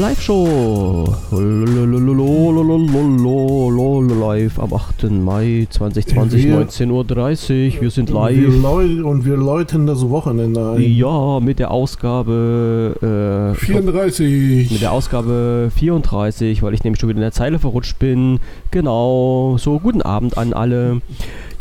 Live-Show. Live am 8. Mai 2020, 19.30 Uhr. Wir sind live. Wir und wir läuten das Wochenende ein. Ja, mit der Ausgabe. Äh, 34. Mit der Ausgabe 34, weil ich nämlich schon wieder in der Zeile verrutscht bin. Genau. So, guten Abend an alle.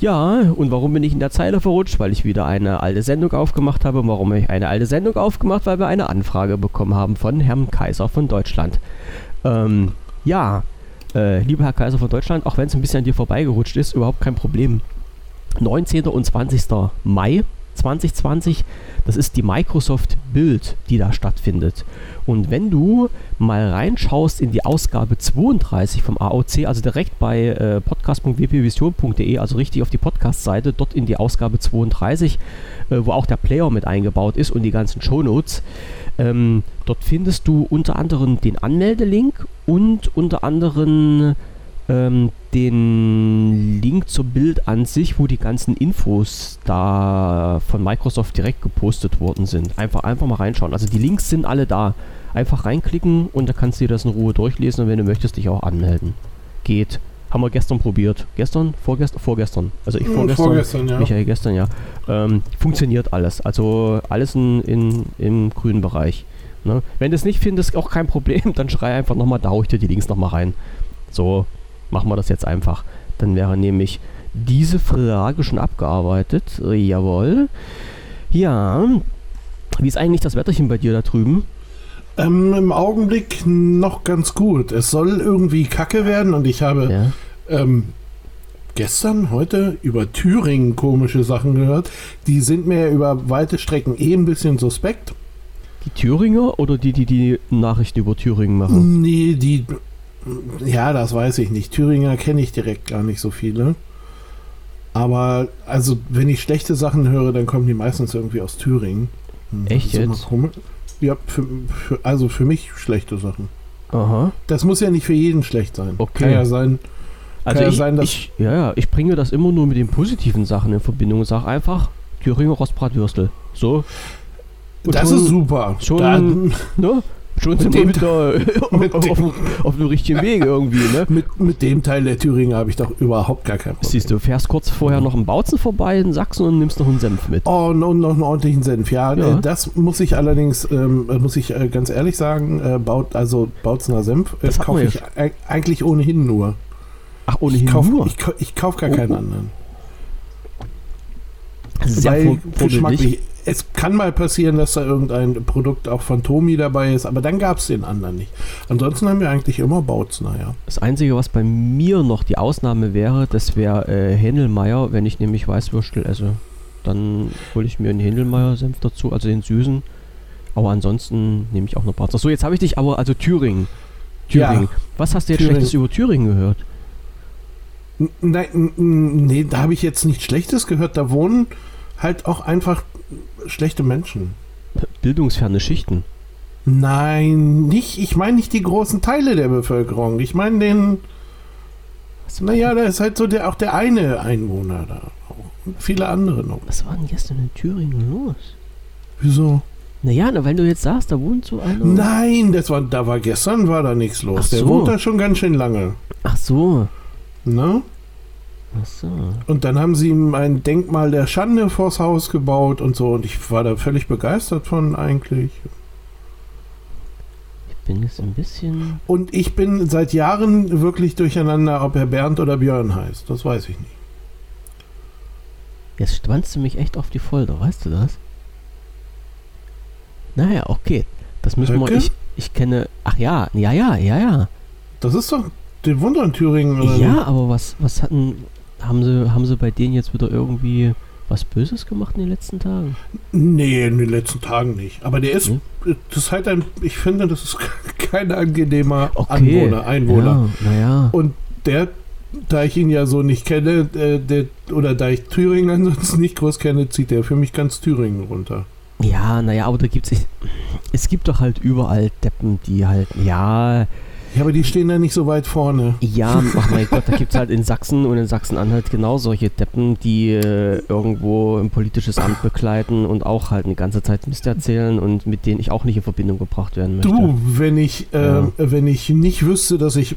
Ja, und warum bin ich in der Zeile verrutscht? Weil ich wieder eine alte Sendung aufgemacht habe. Und warum habe ich eine alte Sendung aufgemacht? Weil wir eine Anfrage bekommen haben von Herrn Kaiser von Deutschland. Ähm, ja, äh, lieber Herr Kaiser von Deutschland, auch wenn es ein bisschen an dir vorbeigerutscht ist, überhaupt kein Problem. 19. und 20. Mai 2020. Das ist die Microsoft Build, die da stattfindet. Und wenn du mal reinschaust in die Ausgabe 32 vom AOC, also direkt bei äh, podcast.wpvision.de, also richtig auf die Podcast-Seite, dort in die Ausgabe 32, äh, wo auch der Player mit eingebaut ist und die ganzen Shownotes, ähm, dort findest du unter anderem den Anmeldelink und unter anderem ähm, den Link zum Bild an sich, wo die ganzen Infos da von Microsoft direkt gepostet worden sind. Einfach, einfach mal reinschauen. Also die Links sind alle da. Einfach reinklicken und da kannst du dir das in Ruhe durchlesen und wenn du möchtest, dich auch anmelden. Geht. Haben wir gestern probiert. Gestern? Vorgestern? Vorgestern. Also ich hm, vorgestern. vorgestern ja. Michael gestern, ja. Ähm, funktioniert alles. Also alles in, in, im grünen Bereich. Ne? Wenn du es nicht findest, auch kein Problem, dann schrei einfach nochmal, da hau ich dir die Links nochmal rein. So, machen wir das jetzt einfach. Dann wäre nämlich diese Frage schon abgearbeitet. Äh, jawohl. Ja. Wie ist eigentlich das Wetterchen bei dir da drüben? Ähm, Im Augenblick noch ganz gut. Es soll irgendwie kacke werden und ich habe ja. ähm, gestern, heute über Thüringen komische Sachen gehört. Die sind mir über weite Strecken eh ein bisschen suspekt. Die Thüringer oder die, die die Nachrichten über Thüringen machen? Nee, die ja, das weiß ich nicht. Thüringer kenne ich direkt gar nicht so viele. Aber also, wenn ich schlechte Sachen höre, dann kommen die meistens irgendwie aus Thüringen. Hm, Echt jetzt? Ja, für, für, also für mich schlechte Sachen. Aha. Das muss ja nicht für jeden schlecht sein. Okay. Kann ja sein. Also kann ich, ja, sein, dass ich, ja, ja, ich bringe das immer nur mit den positiven Sachen in Verbindung. Sag einfach Thüringer Rostbratwürstel. So. Und das schon, ist super. Schon, da, ne? Schon sind wir wieder auf, auf, auf, dem richtigen Weg irgendwie, ne? Mit, mit dem Teil der Thüringen habe ich doch überhaupt gar kein Problem. Siehst du, fährst kurz vorher noch einen Bautzen vorbei in Sachsen und nimmst noch einen Senf mit. Oh, no, noch einen ordentlichen Senf, ja. ja. Äh, das muss ich allerdings, ähm, muss ich äh, ganz ehrlich sagen, äh, Baut, also Bautzener Senf äh, kaufe ich eigentlich ohnehin nur. Ach, ohnehin ich kauf, nur? Ich, ich kaufe gar oh, keinen oh. anderen. Sehr Weil geschmacklich, es kann mal passieren, dass da irgendein Produkt auch von Tomi dabei ist, aber dann gab es den anderen nicht. Ansonsten haben wir eigentlich immer Bautzner, ja. Das Einzige, was bei mir noch die Ausnahme wäre, das wäre äh, Händelmeier, wenn ich nämlich Weißwürstel esse. Dann hole ich mir einen Händelmeier-Senf dazu, also den süßen. Aber ansonsten nehme ich auch noch Bautzner. So, jetzt habe ich dich aber, also Thüringen. Thüringen. Ja, was hast du jetzt Thüringen. Schlechtes über Thüringen gehört? Nein, nee, da habe ich jetzt nichts Schlechtes gehört. Da wohnen halt auch einfach schlechte Menschen. Bildungsferne Schichten. Nein, nicht. Ich meine nicht die großen Teile der Bevölkerung. Ich meine den. Naja, da ist halt so der, auch der eine Einwohner da. Und viele andere noch. Was war denn gestern in Thüringen los? Wieso? Naja, na, wenn du jetzt sagst, da wohnt so einer. Nein, das war, da war gestern war da nichts los. So. Der wohnt da schon ganz schön lange. Ach so. Na? Ach so. Und dann haben sie ihm ein Denkmal der Schande vors Haus gebaut und so. Und ich war da völlig begeistert von eigentlich. Ich bin jetzt ein bisschen. Und ich bin seit Jahren wirklich durcheinander, ob er Bernd oder Björn heißt. Das weiß ich nicht. Jetzt spannst du mich echt auf die Folter, weißt du das? Naja, okay. Das müssen Höcke? wir. Ich, ich kenne. Ach ja, ja, ja, ja, ja. Das ist doch den Wunder in Thüringen. Oder ja, aber was, was hatten. Haben sie, haben sie bei denen jetzt wieder irgendwie was Böses gemacht in den letzten Tagen? Nee, in den letzten Tagen nicht. Aber der ist, hm? das ist halt ein, ich finde, das ist kein angenehmer okay. Anwohner, Einwohner. Ja, naja. Und der, da ich ihn ja so nicht kenne, äh, der, oder da ich Thüringen ansonsten nicht groß kenne, zieht der für mich ganz Thüringen runter. Ja, naja, aber da gibt es, es gibt doch halt überall Deppen, die halt, ja, Ja, aber die stehen da nicht so weit vorne. Ja, ach mein Gott, da gibt es halt in Sachsen und in Sachsen-Anhalt genau solche Deppen, die äh, irgendwo ein politisches Amt begleiten und auch halt eine ganze Zeit Mist erzählen und mit denen ich auch nicht in Verbindung gebracht werden möchte. Du, wenn ich, äh, ja. wenn ich nicht wüsste, dass ich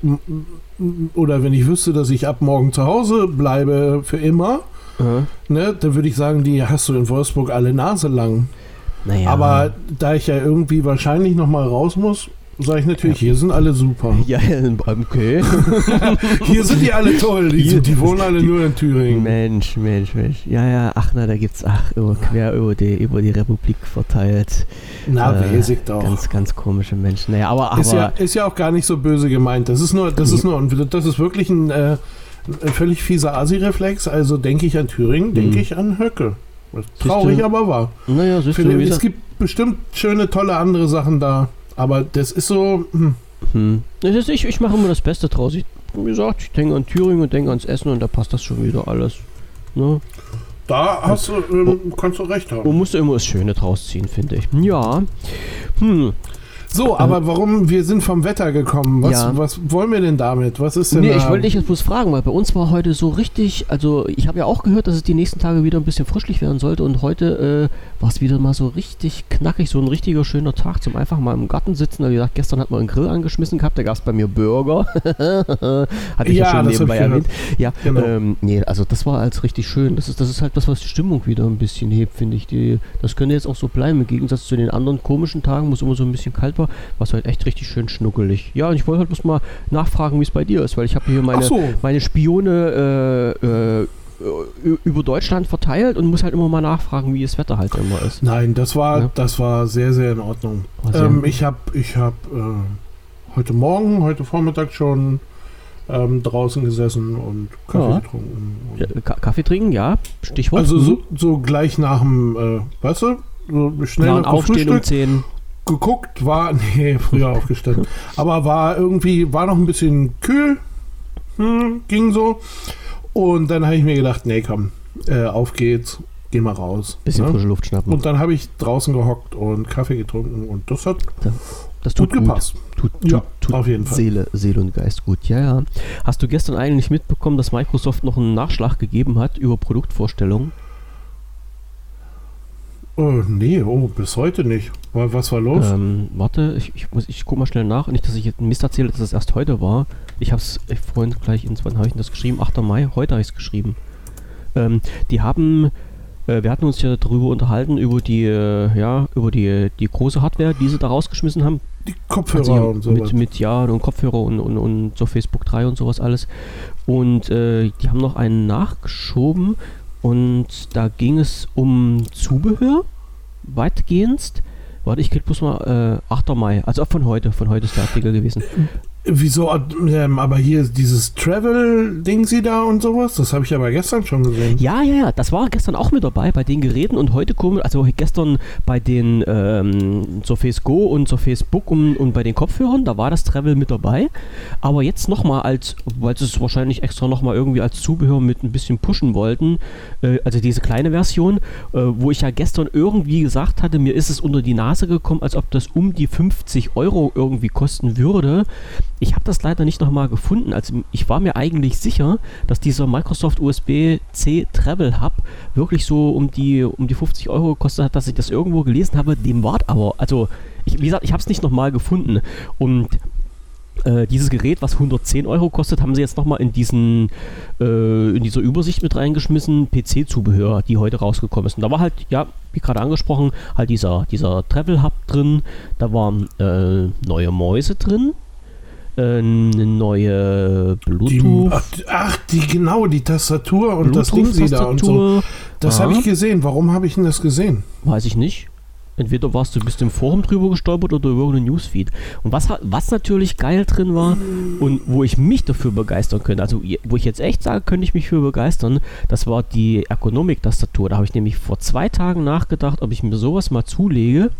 oder wenn ich wüsste, dass ich ab morgen zu Hause bleibe für immer, mhm. ne, dann würde ich sagen, die hast du in Wolfsburg alle Nase lang. Naja. Aber da ich ja irgendwie wahrscheinlich noch mal raus muss, sage ich natürlich, ja. hier sind alle super. Ja, okay. hier sind die alle toll. Die, hier, die wohnen alle die, nur in Thüringen. Mensch, Mensch, Mensch. Ja, ja, ach na, da gibt's, ach, über, quer über die, über die Republik verteilt. Na, äh, weiß doch. Ganz, ganz komische Menschen. Naja, aber, aber ist, ja, ist ja auch gar nicht so böse gemeint. Das ist nur, das ist nur, das ist wirklich ein, äh, ein völlig fieser Asi-Reflex. Also denke ich an Thüringen, denke mhm. ich an Höcke. Traurig, aber wahr. Naja, siehst du, es gibt bestimmt schöne, tolle andere Sachen da. Aber das ist so. Hm. Hm. Das ist, ich, ich mache immer das Beste draus. Ich, wie gesagt, ich denke an Thüringen und denke ans Essen und da passt das schon wieder alles. Ne? Da hast du, ähm, kannst du recht haben. Man muss immer das Schöne draus ziehen, finde ich. Ja. Hm. So, aber warum, wir sind vom Wetter gekommen. Was, ja. was wollen wir denn damit? Was ist denn Nee, ich wollte dich jetzt bloß fragen, weil bei uns war heute so richtig, also ich habe ja auch gehört, dass es die nächsten Tage wieder ein bisschen frischlich werden sollte und heute äh, war es wieder mal so richtig knackig, so ein richtiger schöner Tag zum einfach mal im Garten sitzen. Wie gesagt, gestern hat man einen Grill angeschmissen gehabt, da gab es bei mir Burger. Hatte ich ja, ja schon nebenbei erwähnt. Ja, genau. ähm, nee, also das war als richtig schön. Das ist, das ist halt das, was die Stimmung wieder ein bisschen hebt, finde ich. Die, das könnte jetzt auch so bleiben. Im Gegensatz zu den anderen komischen Tagen, wo es immer so ein bisschen kalt war, war es halt echt richtig schön schnuckelig. Ja, und ich wollte halt bloß mal nachfragen, wie es bei dir ist, weil ich habe hier meine, so. meine Spione äh, äh, über Deutschland verteilt und muss halt immer mal nachfragen, wie das Wetter halt immer ist. Nein, das war, ja. das war sehr, sehr in Ordnung. Ähm, ich habe ich hab, äh, heute Morgen, heute Vormittag schon ähm, draußen gesessen und Kaffee ja. getrunken. Ja, Kaffee trinken, ja, Stichwort. Also so, so gleich nach dem, äh, weißt du, so schnell nach, nach Aufstehen um 10 geguckt, war, nee, früher aufgestanden, aber war irgendwie, war noch ein bisschen kühl, hm, ging so. Und dann habe ich mir gedacht, nee, komm, äh, auf geht's, geh mal raus. Bisschen ne? frische Luft schnappen. Und dann habe ich draußen gehockt und Kaffee getrunken und das hat das tut gut gepasst. Tut, tut, ja, tut auf jeden Fall. Seele, Seele und Geist gut. Ja, ja. Hast du gestern eigentlich mitbekommen, dass Microsoft noch einen Nachschlag gegeben hat über Produktvorstellungen? Oh, nee, oh, bis heute nicht. Was war los? Ähm, warte, ich, ich, muss, ich guck mal schnell nach. Nicht, dass ich jetzt Mist erzähle, dass es erst heute war. Ich habe es vorhin gleich, ins, wann habe ich das geschrieben? 8. Mai, heute habe ich es geschrieben. Ähm, die haben, äh, wir hatten uns ja darüber unterhalten, über die, äh, ja, über die, die große Hardware, die sie da rausgeschmissen haben. Die Kopfhörer also, und so. Mit, mit, ja, und Kopfhörer und, und, und so Facebook 3 und sowas alles. Und äh, die haben noch einen nachgeschoben und da ging es um Zubehör, weitgehend. Warte, ich krieg bloß mal äh, 8. Mai, also von heute, von heute ist der Artikel gewesen. Wieso, ähm, aber hier dieses Travel-Ding sie da und sowas, das habe ich aber gestern schon gesehen. Ja, ja, ja, das war gestern auch mit dabei bei den Geräten und heute kommen, also gestern bei den ähm, Surface Go und Surface Book und, und bei den Kopfhörern, da war das Travel mit dabei. Aber jetzt nochmal als, weil sie es wahrscheinlich extra nochmal irgendwie als Zubehör mit ein bisschen pushen wollten, äh, also diese kleine Version, äh, wo ich ja gestern irgendwie gesagt hatte, mir ist es unter die Nase gekommen, als ob das um die 50 Euro irgendwie kosten würde. Ich habe das leider nicht nochmal gefunden. Also ich war mir eigentlich sicher, dass dieser Microsoft USB-C Travel Hub wirklich so um die, um die 50 Euro gekostet hat, dass ich das irgendwo gelesen habe. Dem war aber, also ich, wie gesagt, ich habe es nicht nochmal gefunden. Und äh, dieses Gerät, was 110 Euro kostet, haben sie jetzt nochmal in diesen äh, in dieser Übersicht mit reingeschmissen, PC-Zubehör, die heute rausgekommen ist. Und da war halt, ja, wie gerade angesprochen, halt dieser, dieser Travel Hub drin, da waren äh, neue Mäuse drin, eine neue Bluetooth. Die, ach, die genau, die Tastatur und das Ding sie da und so. Das habe ich gesehen. Warum habe ich denn das gesehen? Weiß ich nicht. Entweder warst du bist im Forum drüber gestolpert oder über einen Newsfeed. Und was, was natürlich geil drin war und wo ich mich dafür begeistern könnte, also wo ich jetzt echt sage, könnte ich mich für begeistern, das war die Ergonomik-Tastatur. Da habe ich nämlich vor zwei Tagen nachgedacht, ob ich mir sowas mal zulege.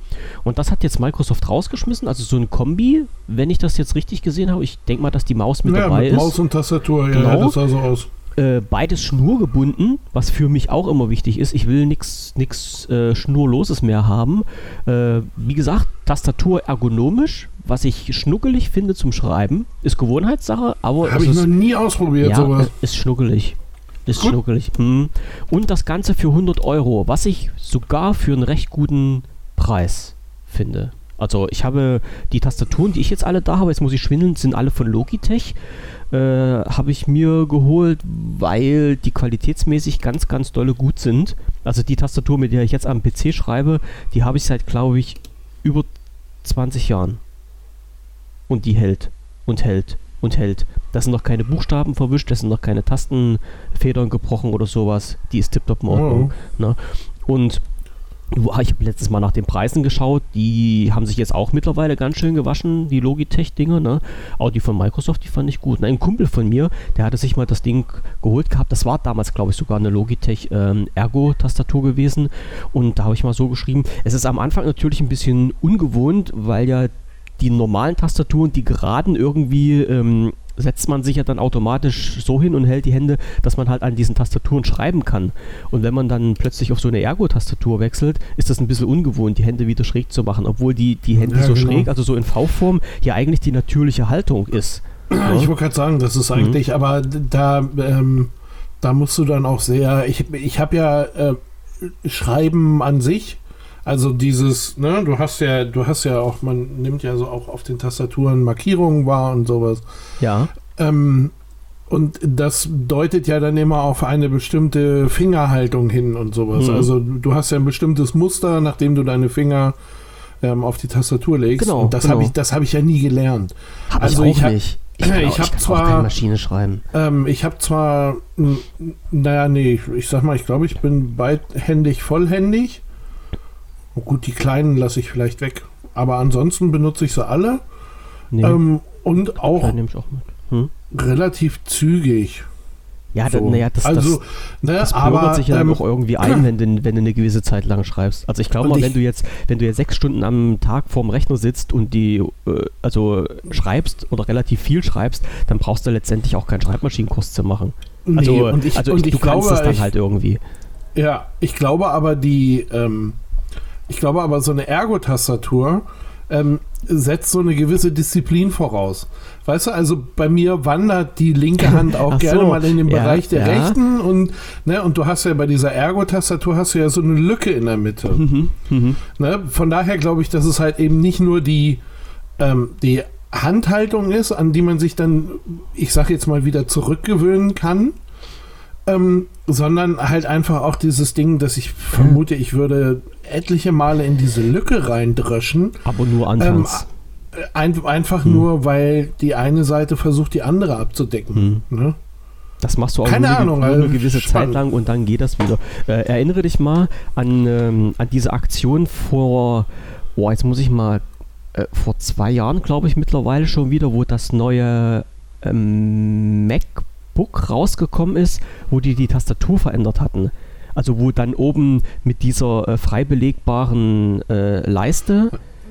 Und das hat jetzt Microsoft rausgeschmissen, also so ein Kombi, wenn ich das jetzt richtig gesehen habe. Ich denke mal, dass die Maus mit ja, dabei mit ist. Maus und Tastatur, genau. ja, das sah so aus. Äh, beides schnurgebunden, was für mich auch immer wichtig ist. Ich will nichts äh, Schnurloses mehr haben. Äh, wie gesagt, Tastatur ergonomisch, was ich schnuckelig finde zum Schreiben. Ist Gewohnheitssache, aber. Habe ich ist, noch nie ausprobiert, ja, sowas. Ist schnuckelig. Ist Gut. schnuckelig. Hm. Und das Ganze für 100 Euro, was ich sogar für einen recht guten Preis finde. Also ich habe die Tastaturen, die ich jetzt alle da habe, jetzt muss ich schwindeln, sind alle von Logitech. Äh, habe ich mir geholt, weil die qualitätsmäßig ganz, ganz dolle gut sind. Also die Tastatur, mit der ich jetzt am PC schreibe, die habe ich seit, glaube ich, über 20 Jahren. Und die hält und hält und hält. Da sind noch keine Buchstaben verwischt, da sind noch keine Tastenfedern gebrochen oder sowas. Die ist tiptop in Ordnung. Oh. Ne? Und ich habe letztes Mal nach den Preisen geschaut, die haben sich jetzt auch mittlerweile ganz schön gewaschen, die Logitech-Dinger, ne? Auch die von Microsoft, die fand ich gut. ein Kumpel von mir, der hatte sich mal das Ding geholt gehabt, das war damals, glaube ich, sogar eine Logitech ähm, gewesen. Und da habe ich mal so geschrieben, es ist am Anfang natürlich ein bisschen ungewohnt, weil ja die normalen Tastaturen, die geraden irgendwie ähm, setzt man sich ja dann automatisch so hin und hält die Hände, dass man halt an diesen Tastaturen schreiben kann. Und wenn man dann plötzlich auf so eine Ergo-Tastatur wechselt, ist das ein bisschen ungewohnt, die Hände wieder schräg zu machen, obwohl die, die Hände ja, so genau. schräg, also so in V-Form, ja eigentlich die natürliche Haltung ist. Ja? Ich wollte gerade sagen, das ist eigentlich, mhm. aber da, ähm, da musst du dann auch sehr, ich, ich habe ja äh, Schreiben an sich, also dieses, ne, du hast ja, du hast ja auch, man nimmt ja so auch auf den Tastaturen Markierungen wahr und sowas. Ja. Ähm, und das deutet ja dann immer auf eine bestimmte Fingerhaltung hin und sowas. Mhm. Also du hast ja ein bestimmtes Muster, nachdem du deine Finger ähm, auf die Tastatur legst. Genau. Und das genau. habe ich, das habe ich ja nie gelernt. Hab also ich auch ich nicht. Ich, ich habe zwar Maschine schreiben. Ähm, ich habe zwar, naja, nee, ich, ich sag mal, ich glaube, ich bin beidhändig, vollhändig. Oh, gut, die kleinen lasse ich vielleicht weg. Aber ansonsten benutze ich sie alle. Nee. Ähm, und auch, auch hm? relativ zügig. Ja, so. naja, das, also, das, ne, das aber, sich ja ähm, auch irgendwie ein, wenn du, wenn du eine gewisse Zeit lang schreibst. Also ich glaube mal, wenn du jetzt, wenn du jetzt sechs Stunden am Tag vorm Rechner sitzt und die, äh, also schreibst oder relativ viel schreibst, dann brauchst du letztendlich auch keinen Schreibmaschinenkurs zu machen. Also, nee, und ich, also und ich, du glaube, kannst es dann ich, halt irgendwie. Ja, ich glaube aber die, ähm, ich glaube aber, so eine Ergo-Tastatur ähm, setzt so eine gewisse Disziplin voraus. Weißt du, also bei mir wandert die linke Hand auch gerne so. mal in den ja, Bereich der ja. rechten und, ne, und du hast ja bei dieser Ergo-Tastatur hast du ja so eine Lücke in der Mitte. Mhm, mhm. Ne, von daher glaube ich, dass es halt eben nicht nur die, ähm, die Handhaltung ist, an die man sich dann, ich sag jetzt mal, wieder zurückgewöhnen kann, ähm, sondern halt einfach auch dieses Ding, dass ich vermute, ich würde etliche Male in diese Lücke reindröschen. Aber nur anfangs. Ähm, ein, einfach hm. nur, weil die eine Seite versucht, die andere abzudecken. Hm. Ne? Das machst du auch Keine nur, Ahnung, nur eine gewisse spannend. Zeit lang und dann geht das wieder. Äh, erinnere dich mal an, ähm, an diese Aktion vor, oh, jetzt muss ich mal, äh, vor zwei Jahren, glaube ich, mittlerweile schon wieder, wo das neue ähm, MacBook Book rausgekommen ist, wo die die Tastatur verändert hatten. Also wo dann oben mit dieser äh, frei belegbaren äh, Leiste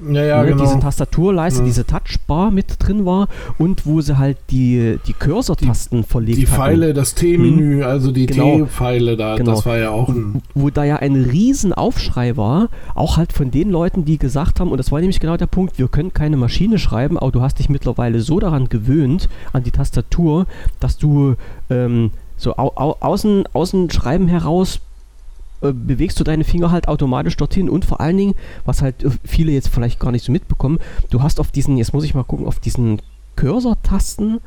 ja, ja, ne, genau. diese Tastaturleiste, ja. diese Touchbar mit drin war und wo sie halt die, die Cursor-Tasten verlegt Die Pfeile, hatten. das T-Menü, hm. also die genau. T-Pfeile da, genau. das war ja auch ein... Wo da ja ein riesen Aufschrei war, auch halt von den Leuten, die gesagt haben, und das war nämlich genau der Punkt, wir können keine Maschine schreiben, aber du hast dich mittlerweile so daran gewöhnt, an die Tastatur, dass du ähm, so au, au, außen, außen Schreiben heraus bewegst du deine Finger halt automatisch dorthin und vor allen Dingen, was halt äh, viele jetzt vielleicht gar nicht so mitbekommen, du hast auf diesen, jetzt muss ich mal gucken, auf diesen Cursor-Tasten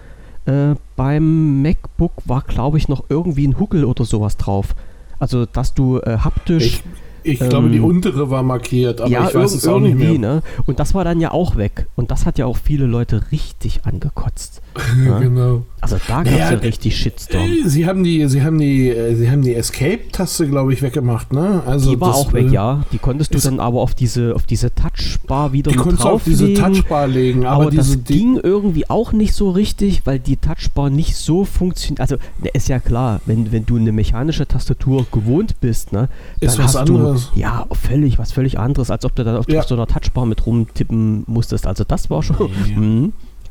äh, beim MacBook war, glaube ich, noch irgendwie ein Huckel oder sowas drauf. Also, dass du äh, haptisch. Ich, ich ähm, glaube, die untere war markiert, aber ja, ich weiß es auch nicht mehr. Ne? Und das war dann ja auch weg. Und das hat ja auch viele Leute richtig angekotzt. ja? Genau. Also da gab es naja, ja richtig Shitstorm. Äh, sie haben die, sie haben die, äh, sie haben die Escape-Taste, glaube ich, weggemacht, ne? Also die war das, auch weg, äh, ja. Die konntest du dann aber auf diese, auf diese Touchbar wieder die mit auf diese Touchbar legen, aber, aber diese, das ging irgendwie auch nicht so richtig, weil die Touchbar nicht so funktioniert. Also ne, ist ja klar, wenn, wenn du eine mechanische Tastatur gewohnt bist, ne, dann ist was hast anderes. ja völlig was völlig anderes, als ob du dann auf, ja. so einer Touchbar mit rumtippen musstest. Also das war schon. Ja. Mh,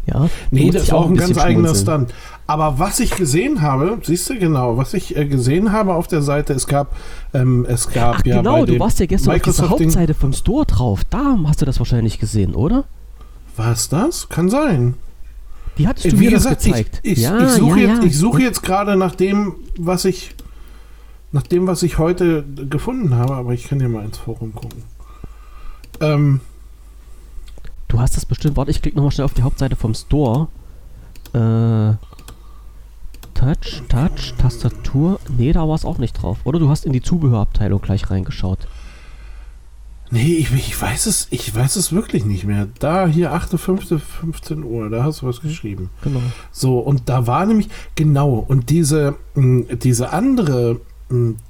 Ja, nee, das ist auch ein ganz eigener Stand. Aber was ich gesehen habe, siehst du genau, was ich äh, gesehen habe auf der Seite, es gab, ähm, es gab Ach, ja. Genau, du warst ja gestern Microsoft auf der Hauptseite vom Store drauf. Da hast du das wahrscheinlich gesehen, oder? War es das? Kann sein. Wie hattest du Wie mir gesagt, das gezeigt? Ich, ich, ja, ich suche ja, jetzt, ja. such jetzt gerade nach dem, was ich, nach dem, was ich heute gefunden habe, aber ich kann ja mal ins Forum gucken. Ähm, du hast das bestimmt, warte, ich klicke nochmal schnell auf die Hauptseite vom Store. Äh, Touch, Touch, Tastatur. Nee, da war es auch nicht drauf. Oder du hast in die Zubehörabteilung gleich reingeschaut. Nee, ich, ich, weiß es, ich weiß es wirklich nicht mehr. Da hier 8.5.15 Uhr, da hast du was geschrieben. Genau. So, und da war nämlich, genau, und diese, diese andere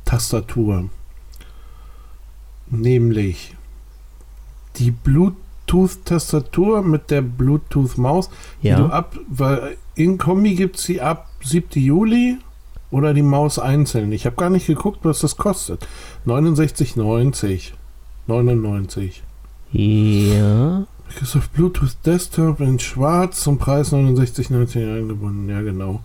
Tastatur, nämlich die Bluetooth-Tastatur mit der Bluetooth-Maus, ja. die du ab, weil in Kombi gibt es sie ab 7. Juli oder die Maus einzeln. Ich habe gar nicht geguckt, was das kostet. 69,90. 99. Ja. Microsoft Bluetooth Desktop in schwarz zum Preis 69,90 eingebunden. Ja, genau.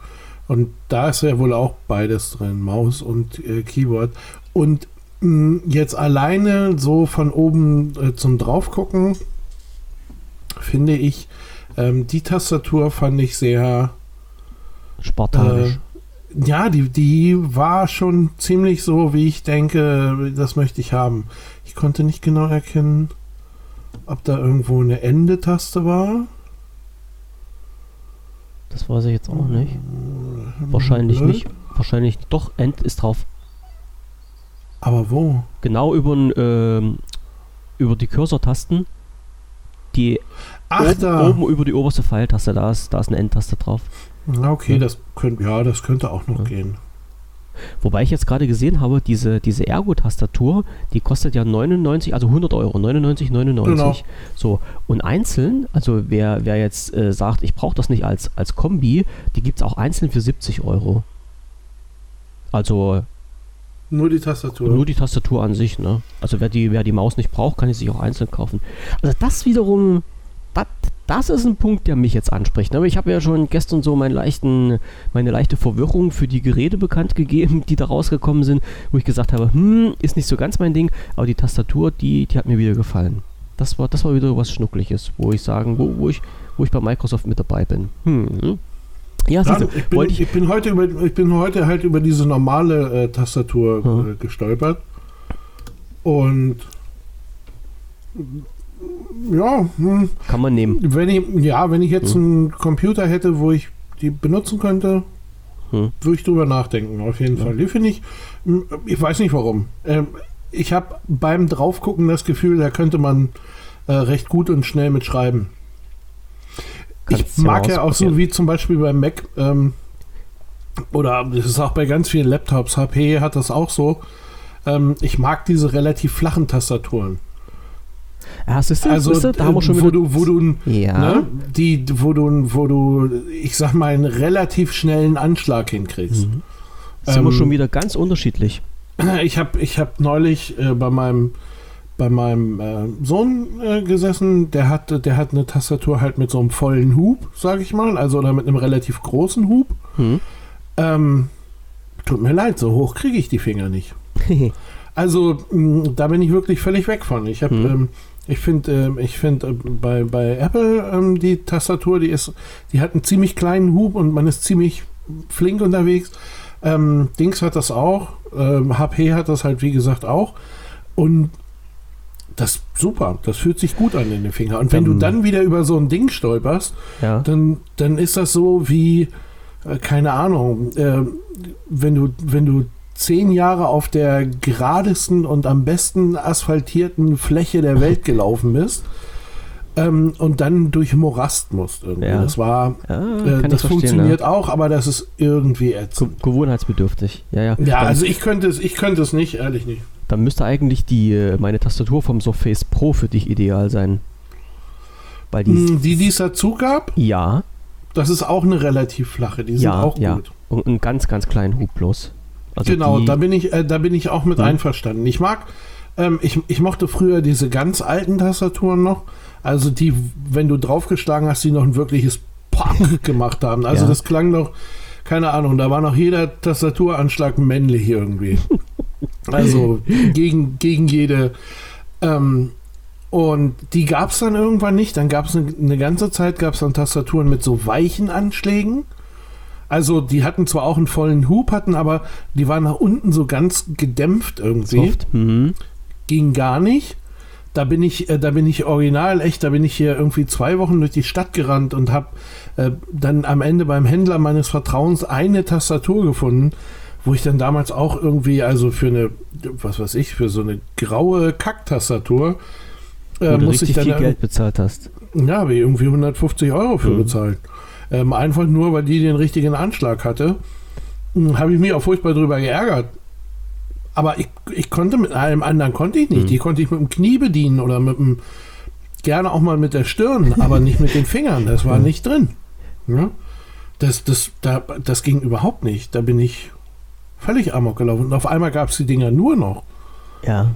Und da ist ja wohl auch beides drin, Maus und äh, Keyboard. Und mh, jetzt alleine so von oben äh, zum Draufgucken, finde ich, ähm, die Tastatur fand ich sehr spartanisch. Äh, ja, die, die war schon ziemlich so, wie ich denke, das möchte ich haben. Ich konnte nicht genau erkennen, ob da irgendwo eine Ende-Taste war. Das weiß ich jetzt auch nicht. Wahrscheinlich nicht. Wahrscheinlich doch, End ist drauf. Aber wo? Genau über, ähm, über die Cursor-Tasten. Die Ach, oben, da. oben über die oberste Pfeiltaste, da ist, da ist eine Endtaste drauf. Okay, ja. das könnte, ja, das könnte auch noch ja. gehen. Wobei ich jetzt gerade gesehen habe, diese, diese Ergo-Tastatur, die kostet ja 99, also 100 Euro, 99,99. 99. Genau. So, und einzeln, also wer, wer jetzt äh, sagt, ich brauche das nicht als, als Kombi, die gibt es auch einzeln für 70 Euro. Also. Nur die Tastatur. Nur die Tastatur an sich, ne? Also wer die, wer die Maus nicht braucht, kann die sich auch einzeln kaufen. Also das wiederum, das, das ist ein Punkt, der mich jetzt anspricht. Aber ich habe ja schon gestern so meinen leichten, meine leichte Verwirrung für die Geräte bekannt gegeben, die da rausgekommen sind, wo ich gesagt habe, hm, ist nicht so ganz mein Ding, aber die Tastatur, die, die hat mir wieder gefallen. Das war, das war wieder was Schnuckliges, wo ich sagen, wo, wo ich, wo ich bei Microsoft mit dabei bin. Hm. Ja, Dann, ich, bin, ich, ich, bin heute über, ich bin heute halt über diese normale äh, Tastatur hm. äh, gestolpert. Und ja. Hm. Kann man nehmen. Wenn ich, ja, wenn ich jetzt hm. einen Computer hätte, wo ich die benutzen könnte, hm. würde ich drüber nachdenken, auf jeden ja. Fall. Die finde ich, hm, ich weiß nicht warum. Ähm, ich habe beim Draufgucken das Gefühl, da könnte man äh, recht gut und schnell mitschreiben. Kannst ich mag ja auch so wie zum Beispiel beim Mac, ähm, oder das ist auch bei ganz vielen Laptops, HP hat das auch so. Ähm, ich mag diese relativ flachen Tastaturen. Ja, siehst du, also, siehst da haben wir schon wo du, wo du, ja. ne, die, wo du, wo du, ich sag mal, einen relativ schnellen Anschlag hinkriegst. Mhm. Sind ähm, wir schon wieder ganz unterschiedlich. Ich habe ich hab neulich äh, bei meinem bei meinem äh, Sohn äh, gesessen, der hat, der hat eine Tastatur halt mit so einem vollen Hub, sag ich mal, also oder mit einem relativ großen Hub. Mhm. Ähm, tut mir leid, so hoch kriege ich die Finger nicht. also mh, da bin ich wirklich völlig weg von. Ich habe mhm. ähm, ich finde, äh, ich finde äh, bei, bei Apple ähm, die Tastatur, die ist, die hat einen ziemlich kleinen Hub und man ist ziemlich flink unterwegs. Ähm, Dings hat das auch, ähm, HP hat das halt wie gesagt auch und das super, das fühlt sich gut an in den Finger. Und wenn ähm, du dann wieder über so ein Ding stolperst, ja. dann, dann ist das so wie, äh, keine Ahnung, äh, wenn du, wenn du zehn Jahre auf der geradesten und am besten asphaltierten Fläche der Welt gelaufen bist ähm, und dann durch Morast musst irgendwie. Ja. Das war, ja, äh, das funktioniert ja. auch, aber das ist irgendwie ätzend. Gewohnheitsbedürftig, ja, ja. Ja, dann, also ich könnte es, ich könnte es nicht, ehrlich nicht. Dann müsste eigentlich die, äh, meine Tastatur vom Surface Pro für dich ideal sein. Weil die, hm, die, die es dazu gab? Ja. Das ist auch eine relativ flache, die sind ja, auch gut. Und einen ganz, ganz kleinen Hub bloß. Also genau, da bin ich, äh, da bin ich auch mit mhm. einverstanden. Ich mag, ähm, ich, ich mochte früher diese ganz alten Tastaturen noch. Also die, wenn du draufgeschlagen hast, die noch ein wirkliches gemacht haben. Also ja. das klang doch, keine Ahnung, da war noch jeder Tastaturanschlag männlich irgendwie. Also gegen, gegen jede. Ähm, und die gab es dann irgendwann nicht. Dann gab es eine, eine, ganze Zeit gab es dann Tastaturen mit so weichen Anschlägen. Also die hatten zwar auch einen vollen Hub, hatten aber die waren nach unten so ganz gedämpft irgendwie. Mhm. Ging gar nicht. Da bin ich, äh, da bin ich original echt, da bin ich hier irgendwie zwei Wochen durch die Stadt gerannt und habe äh, dann am Ende beim Händler meines Vertrauens eine Tastatur gefunden, wo ich dann damals auch irgendwie, also für eine, was weiß ich, für so eine graue Kacktastatur, äh, muss ich dann viel Geld bezahlt hast. Ja, habe ich irgendwie 150 Euro für mhm. bezahlt. Ähm, einfach nur, weil die den richtigen Anschlag hatte, hm, habe ich mich auch furchtbar drüber geärgert. Aber ich, ich konnte mit allem anderen konnte ich nicht. Mhm. Die konnte ich mit dem Knie bedienen oder mit dem, gerne auch mal mit der Stirn, aber nicht mit den Fingern. Das war nicht drin. Ja? Das, das, da, das ging überhaupt nicht. Da bin ich völlig amok gelaufen. Und auf einmal gab es die Dinger nur noch. Ja.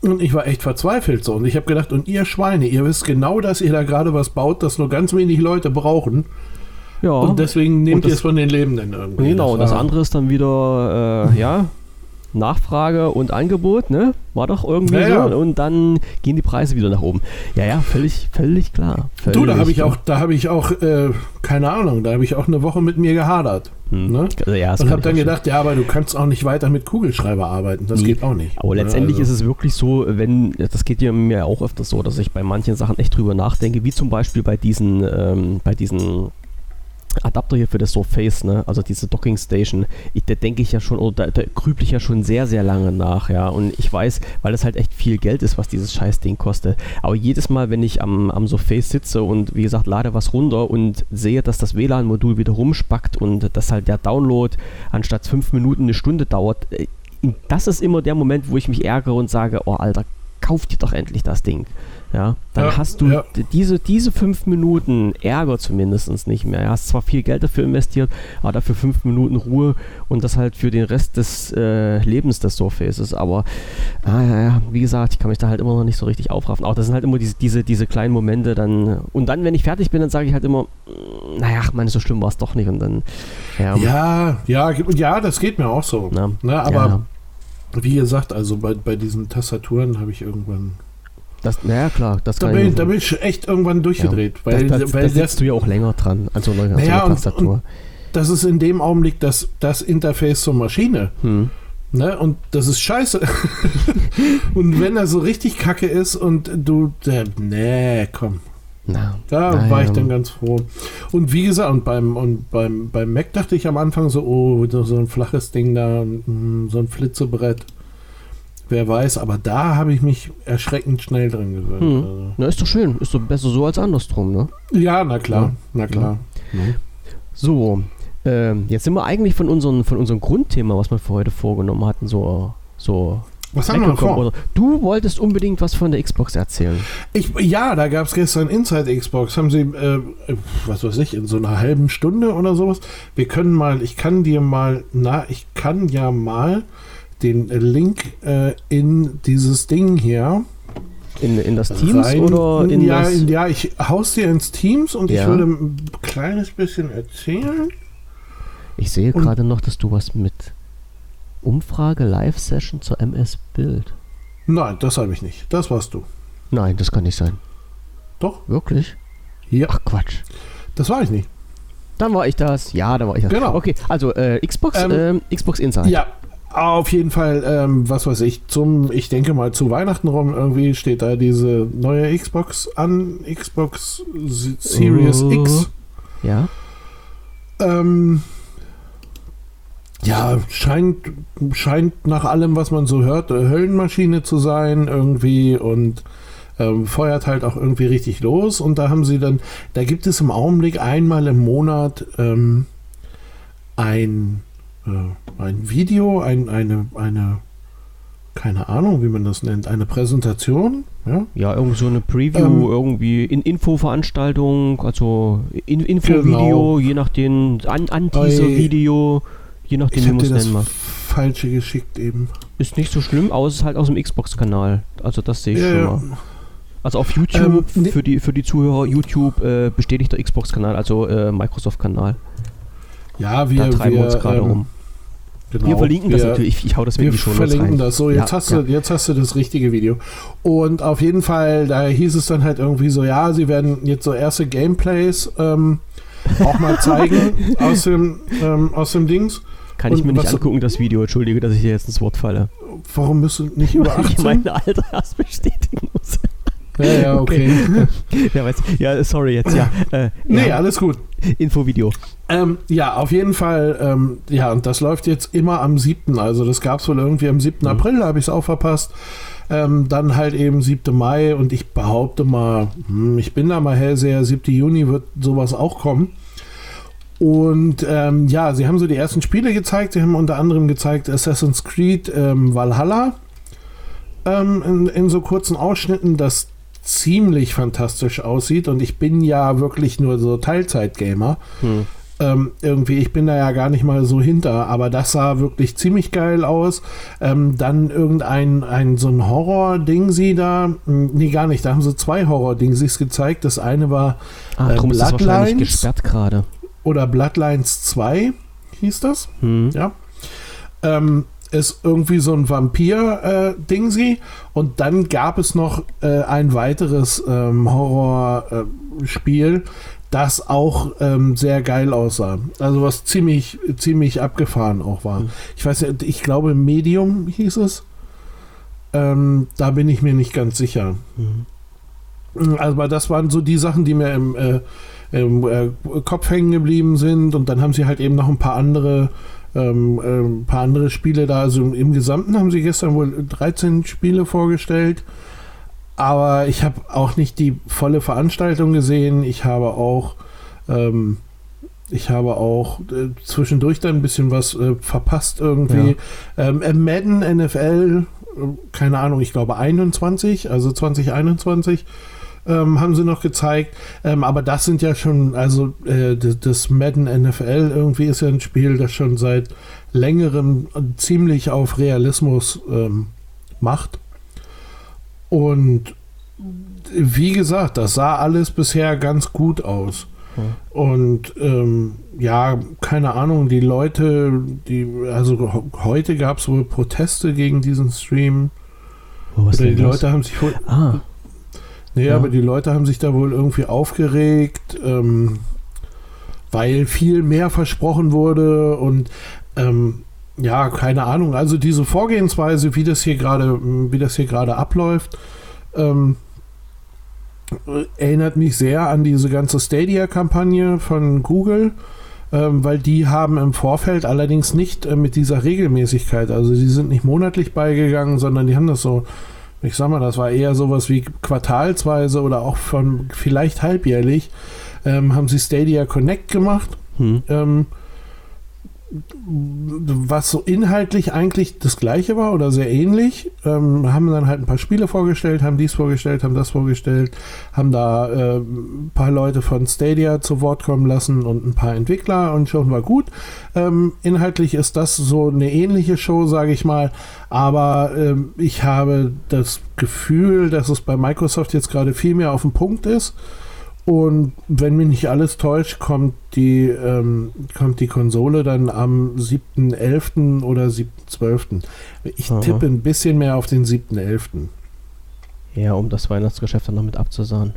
Und ich war echt verzweifelt so. Und ich habe gedacht, und ihr Schweine, ihr wisst genau, dass ihr da gerade was baut, das nur ganz wenig Leute brauchen. Ja. Und deswegen nehmt ihr es von den Lebenden irgendwie. Genau, das, das andere ist dann wieder, äh, ja, Nachfrage und Angebot, ne? War doch irgendwie ja, so. Ja. Und dann gehen die Preise wieder nach oben. Ja, ja, völlig, völlig klar. Völlig du, da habe ich auch, da habe ich auch, äh, keine Ahnung, da habe ich auch eine Woche mit mir gehadert. Hm. Ne? Also, ja, und habe dann gedacht, ja, aber du kannst auch nicht weiter mit Kugelschreiber arbeiten. Das nee. geht auch nicht. Aber letztendlich also. ist es wirklich so, wenn, das geht ja mir auch öfters so, dass ich bei manchen Sachen echt drüber nachdenke, wie zum Beispiel bei diesen, ähm, bei diesen Adapter hier für das Surface, ne? also diese Docking Station, ich, da denke ich ja schon, oder da, da grüble ich ja schon sehr, sehr lange nach, ja. Und ich weiß, weil das halt echt viel Geld ist, was dieses Scheißding kostet. Aber jedes Mal, wenn ich am, am Surface sitze und wie gesagt, lade was runter und sehe, dass das WLAN-Modul wieder rumspackt und dass halt der Download anstatt fünf Minuten eine Stunde dauert, äh, das ist immer der Moment, wo ich mich ärgere und sage, oh Alter, kauf dir doch endlich das Ding. Ja, dann ja, hast du ja. diese, diese fünf Minuten Ärger zumindest nicht mehr. Du hast zwar viel Geld dafür investiert, aber dafür fünf Minuten Ruhe und das halt für den Rest des äh, Lebens des Surfaces. Aber ah, ja, ja, wie gesagt, ich kann mich da halt immer noch nicht so richtig aufraffen. Auch das sind halt immer diese, diese, diese kleinen Momente dann. Und dann, wenn ich fertig bin, dann sage ich halt immer, mm, naja, meine, so schlimm war es doch nicht. Und dann. Ja, ja, ja, ja, das geht mir auch so. Na, Na aber wie gesagt, also bei, bei diesen Tastaturen habe ich irgendwann das, naja, klar. Das da, bin, da bin ich echt irgendwann durchgedreht. Ja, weil, da, da, weil da sitzt du ja auch länger dran an so einer, naja, so Tastatur. Und, und das ist in dem Augenblick das, das Interface zur Maschine. Hm. Ne? Und das ist scheiße. und wenn er so richtig kacke ist und du, äh, nee, komm. Na, da na, war ich dann ganz froh. Und wie gesagt, und beim, und beim, beim Mac dachte ich am Anfang so, oh, so ein flaches Ding da, mm, so ein Flitzebrett. Wer weiß, aber da habe ich mich erschreckend schnell drin gewöhnt. Hm. Also. Na, ist doch schön. Ist doch besser so als andersrum, ne? Ja, na klar. Ja. Na klar. Ja. So, ähm, jetzt sind wir eigentlich von, unseren, von unserem Grundthema, was wir für heute vorgenommen hatten, so, so was haben wir vor? Oder du wolltest unbedingt was von der Xbox erzählen. Ich, ja, da gab es gestern Inside Xbox. Haben sie, äh, was weiß ich, in so einer halben Stunde oder sowas. Wir können mal, ich kann dir mal, na, ich kann ja mal den Link äh, in dieses Ding hier. In, in das Teams rein, oder in ja, das? Ja, ich haus dir ins Teams und ja. ich würde ein kleines bisschen erzählen. Ich sehe gerade noch, dass du was mit Umfrage Live-Session zur MS Bild. Nein, das habe ich nicht. Das warst du. Nein, das kann nicht sein. Doch? Wirklich? Ja. Ach Quatsch. Das war ich nicht. Dann war ich das. Ja, dann war ich das. Genau. Okay, also äh, Xbox, ähm, ähm, Xbox Inside. Ja, auf jeden Fall, ähm, was weiß ich, zum, ich denke mal zu Weihnachten rum irgendwie steht da diese neue Xbox an, Xbox Series uh, X. Ja. Ähm, ja, scheint, scheint nach allem, was man so hört, eine Höllenmaschine zu sein irgendwie und ähm, feuert halt auch irgendwie richtig los. Und da haben sie dann, da gibt es im Augenblick einmal im Monat ähm, ein äh, ein Video, ein, eine, eine, keine Ahnung, wie man das nennt, eine Präsentation. Ja, ja irgend so eine Preview, ähm, irgendwie in Infoveranstaltung, also in, Infovideo, genau. je nachdem, an, an Teaser-Video, je nachdem, wie man es nennen mag. Falsche geschickt eben. Ist nicht so schlimm, außer es halt aus dem Xbox-Kanal. Also das sehe ich ja, schon mal. Also auf YouTube, ähm, für, die, für die Zuhörer, YouTube äh, bestätigter Xbox-Kanal, also äh, Microsoft-Kanal. Ja, wir, da treiben wir uns gerade ähm, um. Genau, wir verlinken wir, das natürlich. Ich, ich hau das mit in die Show verlinken rein. das. So, jetzt, ja, hast ja. du, jetzt hast du das richtige Video. Und auf jeden Fall, da hieß es dann halt irgendwie so, ja, sie werden jetzt so erste Gameplays ähm, auch mal zeigen aus, dem, ähm, aus dem Dings. Kann ich mir nicht angucken, das Video. Entschuldige, dass ich hier jetzt ins Wort falle. Warum müsst du nicht über 18? Weil ich meine Alter erst bestätigen muss. Ja, ja, okay. ja, weiß, ja, sorry jetzt, ja. Äh, nee, ja. alles gut. Infovideo. Ähm, ja, auf jeden Fall, ähm, ja, und das läuft jetzt immer am 7. Also das gab es wohl irgendwie am 7. Mhm. April, da habe ich es auch verpasst. Ähm, dann halt eben 7. Mai und ich behaupte mal, hm, ich bin da mal hellseher, 7. Juni wird sowas auch kommen. Und ähm, ja, sie haben so die ersten Spiele gezeigt. Sie haben unter anderem gezeigt Assassin's Creed ähm, Valhalla ähm, in, in, so kurzen Ausschnitten, das ziemlich fantastisch aussieht. Und ich bin ja wirklich nur so Teilzeit-Gamer. Hm. Ähm, irgendwie, ich bin da ja gar nicht mal so hinter, aber das sah wirklich ziemlich geil aus. Ähm, dann irgendein ein, so ein Horror-Ding sie da, hm, nee, gar nicht, da haben sie zwei Horror-Dingsies gezeigt. Das eine war ah, äh, Bloodlines. gesperrt gerade. Oder Bloodlines 2 hieß das. Hm. Ja. Ähm, ist irgendwie so ein Vampir-Dingsi. Äh, und dann gab es noch äh, ein weiteres ähm, Horrorspiel, das auch ähm, sehr geil aussah. Also was ziemlich, ziemlich abgefahren auch war. Mhm. Ich weiß ja, ich glaube Medium hieß es. Ähm, da bin ich mir nicht ganz sicher. Mhm. Aber das waren so die Sachen, die mir im, äh, im äh, Kopf hängen geblieben sind. Und dann haben sie halt eben noch ein paar andere ähm, äh, ein paar andere Spiele da. Also im Gesamten haben sie gestern wohl 13 Spiele vorgestellt. Aber ich habe auch nicht die volle Veranstaltung gesehen. Ich habe auch, ähm, ich habe auch äh, zwischendurch dann ein bisschen was äh, verpasst irgendwie. Ja. Ähm, äh, Madden NFL, äh, keine Ahnung, ich glaube 21, also 2021 ähm, haben sie noch gezeigt. Ähm, aber das sind ja schon, also äh, das Madden NFL irgendwie ist ja ein Spiel, das schon seit längerem ziemlich auf Realismus ähm, macht. Und wie gesagt, das sah alles bisher ganz gut aus. Und ähm, ja, keine Ahnung, die Leute, die, also heute gab es wohl Proteste gegen diesen Stream. Oh, Oder die Leute haben sich wohl. Ah. Nee, ja. aber die Leute haben sich da wohl irgendwie aufgeregt, ähm, weil viel mehr versprochen wurde und ähm, ja, keine Ahnung. Also diese Vorgehensweise, wie das hier gerade, wie das hier gerade abläuft, ähm, erinnert mich sehr an diese ganze Stadia-Kampagne von Google, ähm, weil die haben im Vorfeld allerdings nicht äh, mit dieser Regelmäßigkeit, also sie sind nicht monatlich beigegangen, sondern die haben das so ich sag mal, das war eher sowas wie quartalsweise oder auch von vielleicht halbjährlich, ähm, haben sie Stadia Connect gemacht. Hm. Ähm, was so inhaltlich eigentlich das gleiche war oder sehr ähnlich. Ähm, haben dann halt ein paar Spiele vorgestellt, haben dies vorgestellt, haben das vorgestellt, haben da äh, ein paar Leute von Stadia zu Wort kommen lassen und ein paar Entwickler und schon war gut. Ähm, inhaltlich ist das so eine ähnliche Show, sage ich mal, aber ähm, ich habe das Gefühl, dass es bei Microsoft jetzt gerade viel mehr auf den Punkt ist und wenn mich nicht alles täuscht, kommt die, ähm, kommt die Konsole dann am 7.11. oder 7.12. Ich Aha. tippe ein bisschen mehr auf den 7.11. Ja, um das Weihnachtsgeschäft dann noch mit abzusahen.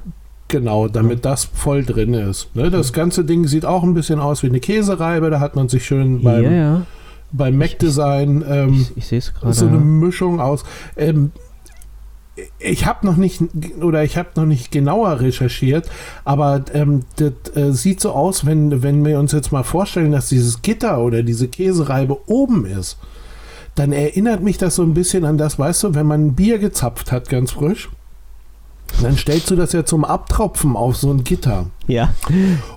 Genau, damit ja. das voll drin ist. Ne, das ganze Ding sieht auch ein bisschen aus wie eine Käsereibe. Da hat man sich schön beim, ja, ja. beim Mac-Design ähm, ich, ich so eine Mischung aus. Ähm, ich habe noch nicht oder ich habe noch nicht genauer recherchiert, aber ähm, das äh, sieht so aus, wenn, wenn wir uns jetzt mal vorstellen, dass dieses Gitter oder diese Käsereibe oben ist, dann erinnert mich das so ein bisschen an das, weißt du, wenn man ein Bier gezapft hat, ganz frisch. Dann stellst du das ja zum Abtropfen auf so ein Gitter. Ja.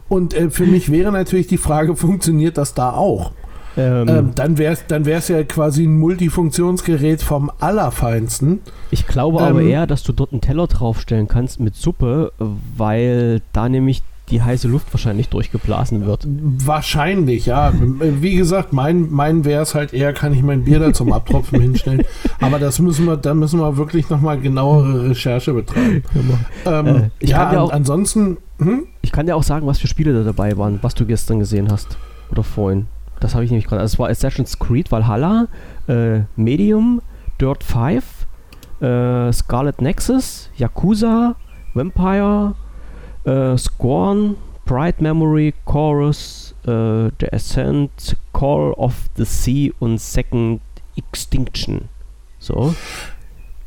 Und äh, für mich wäre natürlich die Frage, funktioniert das da auch? Ähm, ähm, dann wäre es dann wär's ja quasi ein Multifunktionsgerät vom Allerfeinsten. Ich glaube ähm, aber eher, dass du dort einen Teller draufstellen kannst mit Suppe, weil da nämlich die heiße Luft wahrscheinlich durchgeblasen wird. Wahrscheinlich, ja. Wie gesagt, mein, mein wäre es halt eher, kann ich mein Bier da zum Abtropfen hinstellen. Aber das müssen wir, da müssen wir wirklich nochmal genauere Recherche betreiben. Ähm, äh, ich ja, ja auch, ansonsten. Hm? Ich kann dir auch sagen, was für Spiele da dabei waren, was du gestern gesehen hast. Oder vorhin. Das habe ich nämlich gerade. Also es war Assassin's Creed Valhalla, äh, Medium, Dirt 5, äh, Scarlet Nexus, Yakuza, Vampire, äh, Scorn, Bright Memory, Chorus, äh, The Ascent, Call of the Sea und Second Extinction. So.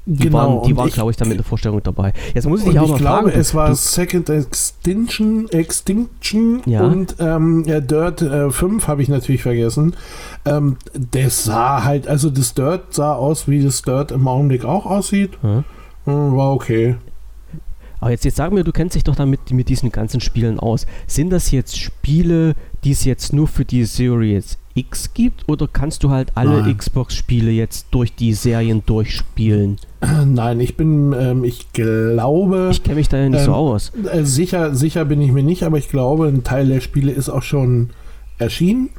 Die genau, waren, die waren glaube ich, dann mit der Vorstellung dabei. Jetzt muss ich dich auch mal glaube, fragen. es war Second Extinction, Extinction ja. und ähm, ja, Dirt äh, 5 habe ich natürlich vergessen. Ähm, das sah halt, also das Dirt sah aus, wie das Dirt im Augenblick auch aussieht. Hm. War okay. Aber jetzt, jetzt sag mir, du kennst dich doch damit mit diesen ganzen Spielen aus. Sind das jetzt Spiele, die es jetzt nur für die Series X gibt oder kannst du halt alle Xbox-Spiele jetzt durch die Serien durchspielen? Nein, ich bin, ähm, ich glaube. Ich kenne mich da ja nicht ähm, so aus. Äh, sicher, sicher bin ich mir nicht, aber ich glaube, ein Teil der Spiele ist auch schon erschienen.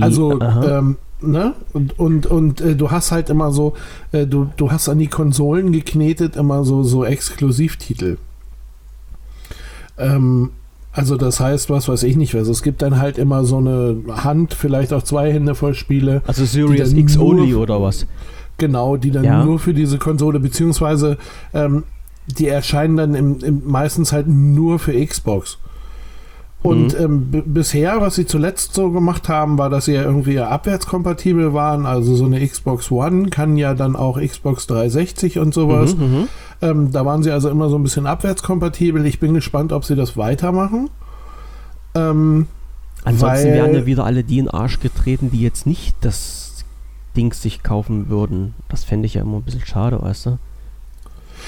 Also, ähm, ne? Und, und, und äh, du hast halt immer so, äh, du, du hast an die Konsolen geknetet immer so, so Exklusivtitel. Ähm, also das heißt, was weiß ich nicht, also es gibt dann halt immer so eine Hand, vielleicht auch zwei Hände voll Spiele. Also Series X Only oder was? Genau, die dann ja. nur für diese Konsole, beziehungsweise ähm, die erscheinen dann im, im, meistens halt nur für Xbox. Und mhm. ähm, bisher, was sie zuletzt so gemacht haben, war, dass sie ja irgendwie abwärtskompatibel waren. Also so eine Xbox One kann ja dann auch Xbox 360 und sowas. Mhm, mhm, ähm, da waren sie also immer so ein bisschen abwärtskompatibel. Ich bin gespannt, ob sie das weitermachen. Ähm, Ansonsten werden ja wieder alle die in den Arsch getreten, die jetzt nicht das Ding sich kaufen würden. Das fände ich ja immer ein bisschen schade, weißt du?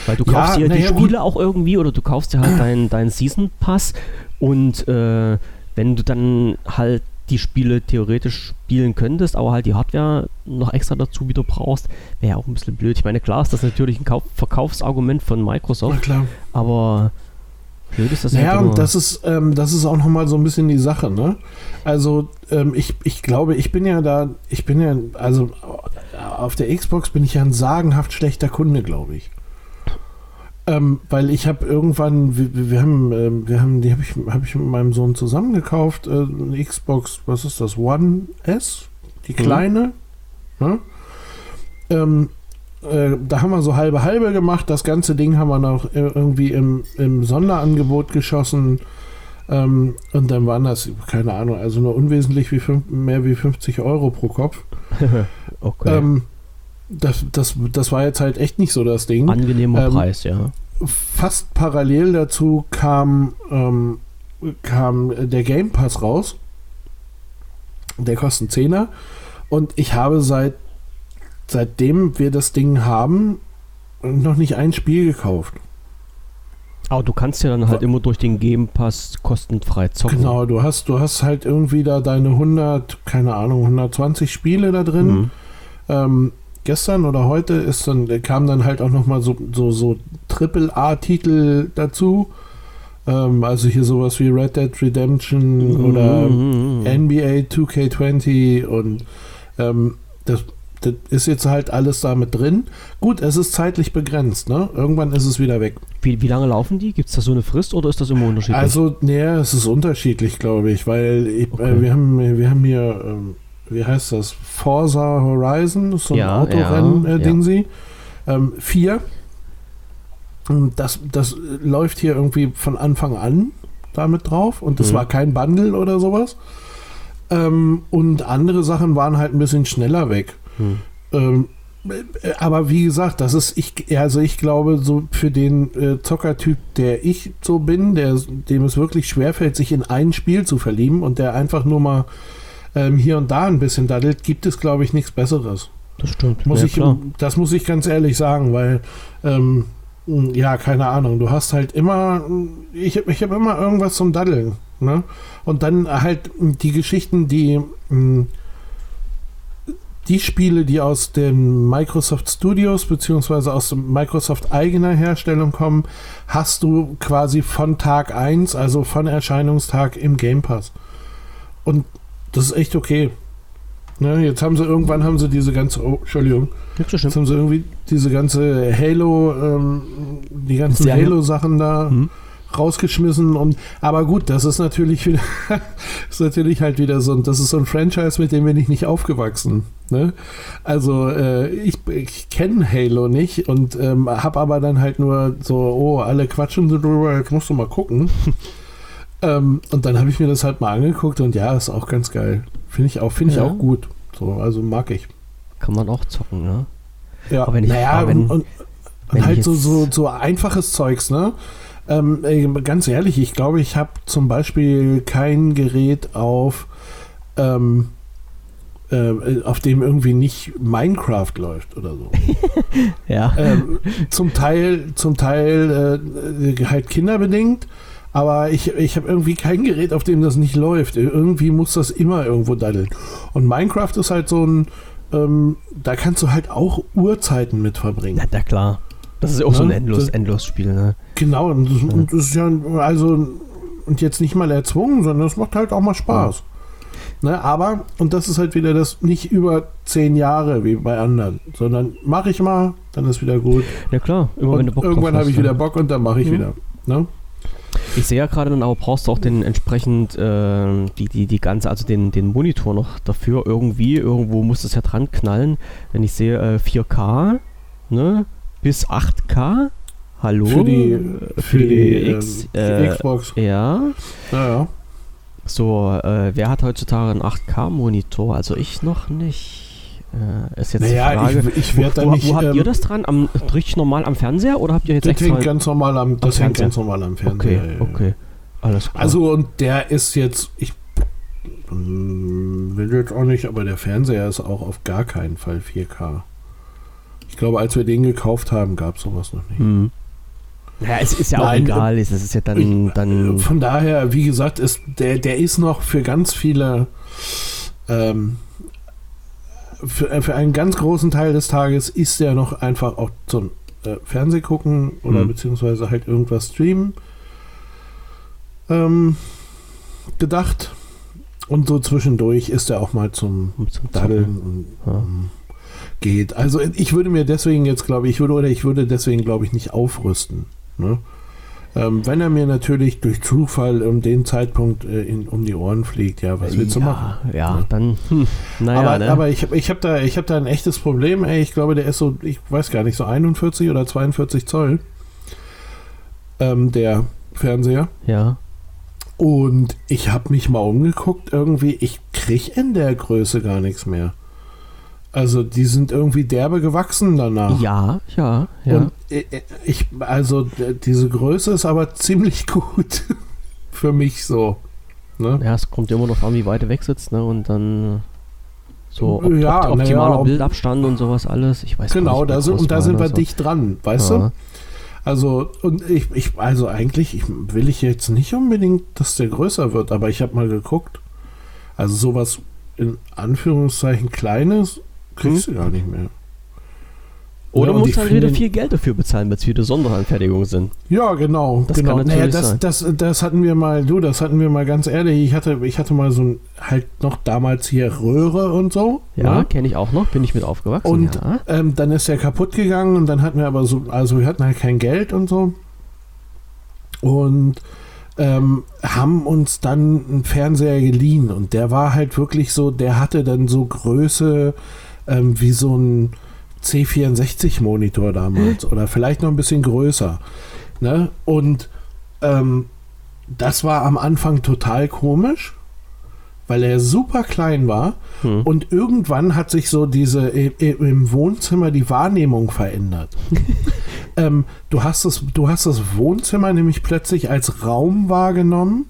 Weil du kaufst ja, dir die Spiele gut. auch irgendwie oder du kaufst dir halt deinen dein Season Pass und äh, wenn du dann halt die Spiele theoretisch spielen könntest, aber halt die Hardware noch extra dazu wieder brauchst, wäre ja auch ein bisschen blöd. Ich meine, klar ist das natürlich ein Kauf Verkaufsargument von Microsoft, klar. aber blöd ist das ja. Naja, und das ist, ähm, das ist auch nochmal so ein bisschen die Sache, ne? Also, ähm, ich, ich glaube, ich bin ja da, ich bin ja, also auf der Xbox bin ich ja ein sagenhaft schlechter Kunde, glaube ich. Ähm, weil ich habe irgendwann, wir, wir haben, äh, wir haben, die habe ich, hab ich mit meinem Sohn zusammen gekauft, äh, eine Xbox, was ist das, One S, die mhm. kleine. Mhm. Ne? Ähm, äh, da haben wir so halbe halbe gemacht. Das ganze Ding haben wir noch irgendwie im, im Sonderangebot geschossen. Ähm, und dann waren das, keine Ahnung, also nur unwesentlich wie fünf, mehr wie 50 Euro pro Kopf. okay. Ähm, das, das, das war jetzt halt echt nicht so das Ding. Angenehmer ähm, Preis, ja. Fast parallel dazu kam, ähm, kam der Game Pass raus. Der kostet 10er. Und ich habe seit seitdem wir das Ding haben, noch nicht ein Spiel gekauft. Aber du kannst ja dann halt immer durch den Game Pass kostenfrei zocken. Genau, du hast, du hast halt irgendwie da deine 100, keine Ahnung, 120 Spiele da drin. Mhm. Ähm, gestern oder heute ist dann, kam dann halt auch nochmal so, so, so Triple-A-Titel dazu. Ähm, also hier sowas wie Red Dead Redemption mhm. oder NBA 2K20 und ähm, das, das ist jetzt halt alles damit drin. Gut, es ist zeitlich begrenzt, ne? Irgendwann ist es wieder weg. Wie, wie lange laufen die? Gibt es da so eine Frist oder ist das immer unterschiedlich? Also, nee, es ist unterschiedlich, glaube ich, weil ich, äh, okay. äh, wir, haben, wir haben hier. Ähm, wie heißt das? Forza Horizon, so ein ja, Autorennen-Ding ja, sie. Ähm, vier. Das, das läuft hier irgendwie von Anfang an damit drauf und das mhm. war kein Bundle oder sowas. Ähm, und andere Sachen waren halt ein bisschen schneller weg. Mhm. Ähm, aber wie gesagt, das ist ich, also ich glaube, so für den äh, Zockertyp, der ich so bin, der, dem es wirklich schwerfällt, sich in ein Spiel zu verlieben und der einfach nur mal ähm, hier und da ein bisschen daddelt, gibt es, glaube ich, nichts Besseres. Das stimmt. Muss ja, ich, klar. Das muss ich ganz ehrlich sagen, weil, ähm, ja, keine Ahnung, du hast halt immer, ich, ich habe immer irgendwas zum Daddeln. Ne? Und dann halt die Geschichten, die, die Spiele, die aus den Microsoft Studios beziehungsweise aus Microsoft eigener Herstellung kommen, hast du quasi von Tag 1, also von Erscheinungstag im Game Pass. Und das ist echt okay. Ne, jetzt haben sie irgendwann haben sie diese ganze, oh, Entschuldigung, jetzt haben sie irgendwie diese ganze Halo, ähm, die ganzen Halo-Sachen da. Mhm rausgeschmissen und aber gut, das ist natürlich wieder ist natürlich halt wieder so das ist so ein Franchise, mit dem bin ich nicht aufgewachsen. Ne? Also äh, ich, ich kenne Halo nicht und ähm, habe aber dann halt nur so, oh, alle quatschen drüber, jetzt musst du mal gucken. ähm, und dann habe ich mir das halt mal angeguckt und ja, ist auch ganz geil. Finde ich auch, finde ja. ich auch gut. So, also mag ich. Kann man auch zocken, ne? Ja, aber wenn ich, naja, aber wenn, und, und, und halt so, so, so einfaches Zeugs, ne? Ähm, ganz ehrlich, ich glaube, ich habe zum Beispiel kein Gerät auf, ähm, äh, auf dem irgendwie nicht Minecraft läuft oder so. ja. Ähm, zum Teil, zum Teil äh, halt kinderbedingt. Aber ich, ich habe irgendwie kein Gerät, auf dem das nicht läuft. Irgendwie muss das immer irgendwo daddeln. Und Minecraft ist halt so ein, ähm, da kannst du halt auch Uhrzeiten mit verbringen. Ja, na klar. Das ist auch ne? so ein endlos, das, endlos Spiel, ne? Genau, und das, ja. und das, ist ja, also, und jetzt nicht mal erzwungen, sondern es macht halt auch mal Spaß. Ja. Ne, aber, und das ist halt wieder das, nicht über zehn Jahre wie bei anderen, sondern mache ich mal, dann ist wieder gut. Ja klar, immer und wenn du Bock Irgendwann habe ich wieder Bock und dann mache ich mhm. wieder. Ne? Ich sehe ja gerade dann aber brauchst du auch den entsprechend äh, die, die, die ganze, also den, den Monitor noch dafür irgendwie, irgendwo muss das ja dran knallen. Wenn ich sehe äh, 4K, ne? bis 8K. Hallo? Für die, für, für die, die X, äh, Xbox. Ja. Ja, So, äh, wer hat heutzutage einen 8K-Monitor? Also ich noch nicht. Äh, ist jetzt naja, die Frage, ich, ich werde wo, nicht, wo, habt ähm, ihr das dran? Am, richtig normal am Fernseher oder habt ihr jetzt das extra? Hängt ganz normal am, das am hängt ganz normal am Fernseher. Okay, okay. Alles klar. Also und der ist jetzt, ich will jetzt auch nicht, aber der Fernseher ist auch auf gar keinen Fall 4K. Ich glaube, als wir den gekauft haben, gab es sowas noch nicht. Mhm. Ja, es ist ja Nein, auch egal, es ist ja dann, dann. Von daher, wie gesagt, ist, der, der ist noch für ganz viele, ähm, für, für einen ganz großen Teil des Tages ist der noch einfach auch zum äh, Fernseh gucken oder mhm. beziehungsweise halt irgendwas streamen ähm, gedacht. Und so zwischendurch ist er auch mal zum, zum Daddeln und, ja. um, geht. Also ich würde mir deswegen jetzt, glaube ich, würde oder ich würde deswegen, glaube ich, nicht aufrüsten. Ne? Ähm, wenn er mir natürlich durch Zufall um den Zeitpunkt äh, in, um die Ohren fliegt, ja, was willst ja, du machen? Ja, ne? dann, hm, naja. Aber, ne? aber ich, ich habe da, hab da ein echtes Problem, ey. Ich glaube, der ist so, ich weiß gar nicht, so 41 oder 42 Zoll. Ähm, der Fernseher. Ja. Und ich habe mich mal umgeguckt, irgendwie, ich kriege in der Größe gar nichts mehr. Also die sind irgendwie derbe gewachsen danach. Ja, ja, ja. Und ich, also diese Größe ist aber ziemlich gut für mich so. Ne? Ja, es kommt immer noch an, wie weit du weg sitzt, ne? Und dann so op ja, optimaler ja, Bildabstand und sowas alles. Ich weiß genau, nicht, da sind, und da sind wir so. dicht dran, weißt ja. du? Also, und ich, ich, also eigentlich ich, will ich jetzt nicht unbedingt, dass der größer wird, aber ich habe mal geguckt. Also sowas in Anführungszeichen Kleines kriegst hm? du gar nicht mehr. Oder ja, musst halt wieder viel Geld dafür bezahlen, weil es wieder Sonderanfertigungen sind. Ja, genau. Das genau. naja, das, das, das hatten wir mal, du, das hatten wir mal ganz ehrlich. Ich hatte, ich hatte mal so ein, halt noch damals hier Röhre und so. Ja, ne? kenne ich auch noch, bin ich mit aufgewachsen. Und ja. ähm, dann ist der kaputt gegangen und dann hatten wir aber so, also wir hatten halt kein Geld und so. Und ähm, haben uns dann einen Fernseher geliehen und der war halt wirklich so, der hatte dann so Größe ähm, wie so ein C64-Monitor damals oder vielleicht noch ein bisschen größer. Ne? Und ähm, das war am Anfang total komisch, weil er super klein war hm. und irgendwann hat sich so diese im Wohnzimmer die Wahrnehmung verändert. ähm, du, hast das, du hast das Wohnzimmer nämlich plötzlich als Raum wahrgenommen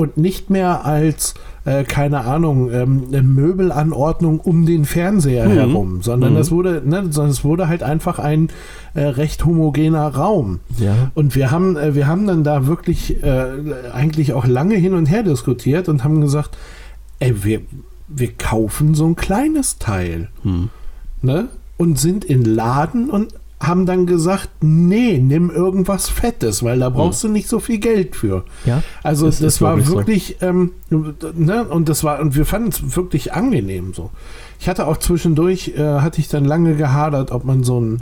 und nicht mehr als äh, keine Ahnung, ähm, eine Möbelanordnung um den Fernseher mhm. herum, sondern mhm. das wurde, ne, sondern es wurde halt einfach ein äh, recht homogener Raum. Ja. Und wir haben, äh, wir haben dann da wirklich äh, eigentlich auch lange hin und her diskutiert und haben gesagt, ey, wir, wir kaufen so ein kleines Teil. Hm. Ne? Und sind in Laden und haben dann gesagt, nee, nimm irgendwas Fettes, weil da brauchst hm. du nicht so viel Geld für. Ja. Also das, das war wirklich, so. ähm, ne, und das war, und wir fanden es wirklich angenehm so. Ich hatte auch zwischendurch, äh, hatte ich dann lange gehadert, ob man so ein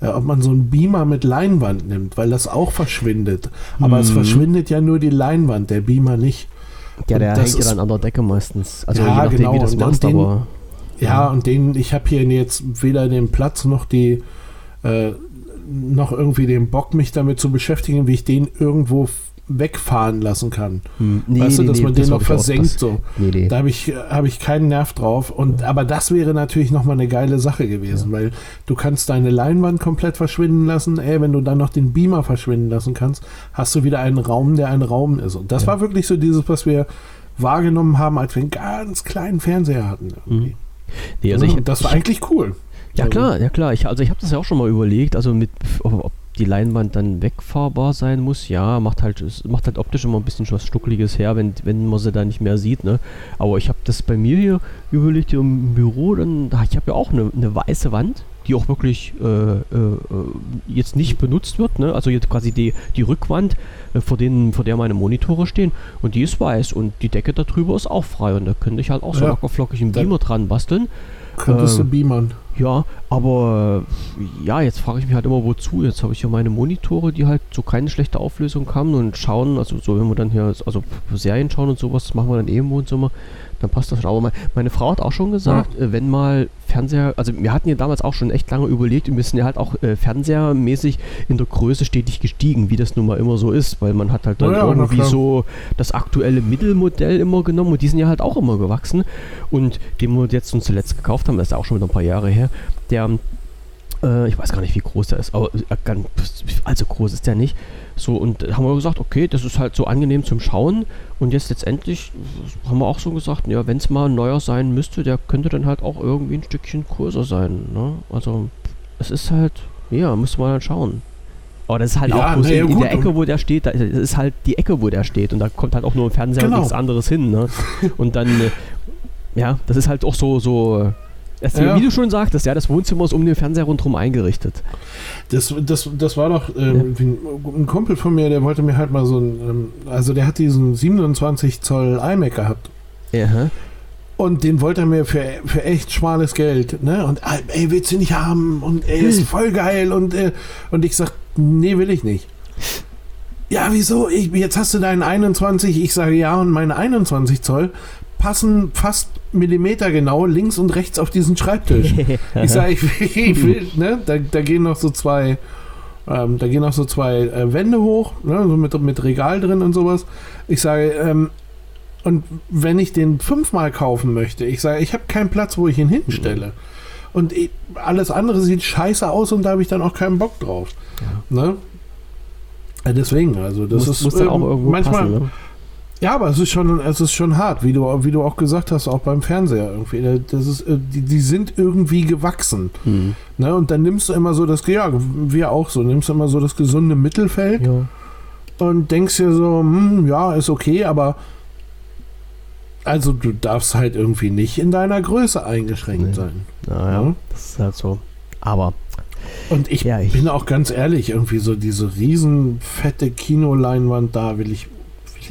äh, ob man so einen Beamer mit Leinwand nimmt, weil das auch verschwindet. Aber mhm. es verschwindet ja nur die Leinwand, der Beamer nicht. Ja, der hängt ja dann an der Decke meistens. Also ja, je nachdem, genau. wie das machst, den, aber. Ja, ja, und den, ich habe hier jetzt weder den Platz noch die äh, noch irgendwie den Bock, mich damit zu beschäftigen, wie ich den irgendwo wegfahren lassen kann. Hm, nee, weißt du, dass nee, man den noch versenkt das, so. Nee, da habe ich, hab ich keinen Nerv drauf. Und, aber das wäre natürlich nochmal eine geile Sache gewesen, ja. weil du kannst deine Leinwand komplett verschwinden lassen. Ey, wenn du dann noch den Beamer verschwinden lassen kannst, hast du wieder einen Raum, der ein Raum ist. Und das ja. war wirklich so dieses, was wir wahrgenommen haben, als wir einen ganz kleinen Fernseher hatten. Mhm. Nee, also ich, das war eigentlich cool. Ja klar, ja klar. Ich, also ich habe das ja auch schon mal überlegt, also mit, ob die Leinwand dann wegfahrbar sein muss, ja, macht halt, macht halt optisch immer ein bisschen was Stuckliges her, wenn, wenn man sie da nicht mehr sieht, ne? Aber ich habe das bei mir hier überlegt, hier im Büro, dann, ich habe ja auch eine, eine weiße Wand, die auch wirklich äh, äh, jetzt nicht benutzt wird, ne? Also jetzt quasi die, die Rückwand, äh, vor, denen, vor der meine Monitore stehen, und die ist weiß und die Decke darüber ist auch frei und da könnte ich halt auch so ja. lockerflockig einen Beamer dran basteln. Könntest du ähm, beamern. Ja, aber ja, jetzt frage ich mich halt immer, wozu. Jetzt habe ich ja meine Monitore, die halt so keine schlechte Auflösung haben und schauen, also so, wenn wir dann hier, also Serien schauen und sowas, das machen wir dann eh im Wohnzimmer dann passt das schon. Aber meine, meine Frau hat auch schon gesagt, ja. Äh, wenn mal Fernseher, also wir hatten ja damals auch schon echt lange überlegt und wir sind ja halt auch äh, fernsehermäßig in der Größe stetig gestiegen, wie das nun mal immer so ist, weil man hat halt dann ja, irgendwie so das aktuelle Mittelmodell immer genommen und die sind ja halt auch immer gewachsen und den wir jetzt uns zuletzt gekauft haben, das ist ja auch schon wieder ein paar Jahre her, der äh, ich weiß gar nicht, wie groß der ist, aber äh, ganz, allzu groß ist der nicht. So, und haben wir gesagt, okay, das ist halt so angenehm zum Schauen. Und jetzt letztendlich haben wir auch so gesagt, ja, wenn es mal ein neuer sein müsste, der könnte dann halt auch irgendwie ein Stückchen größer sein. Ne? Also, es ist halt, ja, müsste man halt schauen. Aber das ist halt ja, auch bloß in, in der Ecke, wo der steht, da ist halt die Ecke, wo der steht. Und da kommt halt auch nur ein Fernseher genau. und nichts anderes hin. Ne? Und dann, äh, ja, das ist halt auch so, so das, ja. Wie du schon sagtest, ja, das Wohnzimmer ist um den Fernseher rundherum eingerichtet. Das, das, das war doch ähm, ja. ein Kumpel von mir, der wollte mir halt mal so ein, ähm, also der hat diesen 27 Zoll iMac gehabt. Ja. Und den wollte er mir für, für echt schmales Geld, ne? Und ey, willst du nicht haben? Und ey, ist hm. voll geil. Und, äh, und ich sag, nee, will ich nicht. Ja, wieso? Ich, jetzt hast du deinen 21, ich sage ja, und meine 21 Zoll passen fast Millimeter genau links und rechts auf diesen Schreibtisch. ich sage, ich, ich, will, ne, da, da gehen noch so zwei, ähm, da gehen noch so zwei äh, Wände hoch, ne, so mit, mit Regal drin und sowas. Ich sage, ähm, und wenn ich den fünfmal kaufen möchte, ich sage, ich habe keinen Platz, wo ich ihn hinstelle. Und ich, alles andere sieht scheiße aus und da habe ich dann auch keinen Bock drauf. Ja. Ne? Ja, deswegen, also das muss, ist muss ähm, manchmal. Passen, ne? Ja, aber es ist schon, es ist schon hart, wie du, wie du auch gesagt hast, auch beim Fernseher irgendwie. Das ist, äh, die, die sind irgendwie gewachsen. Mhm. Ne? Und dann nimmst du immer so das, ja, wir auch so, nimmst du immer so das gesunde Mittelfeld ja. und denkst dir so, hm, ja, ist okay, aber also du darfst halt irgendwie nicht in deiner Größe eingeschränkt nee. sein. Naja, ja? das ist halt so. Aber und ich, ja, ich, bin auch ganz ehrlich, irgendwie so diese riesen fette Kinoleinwand da will ich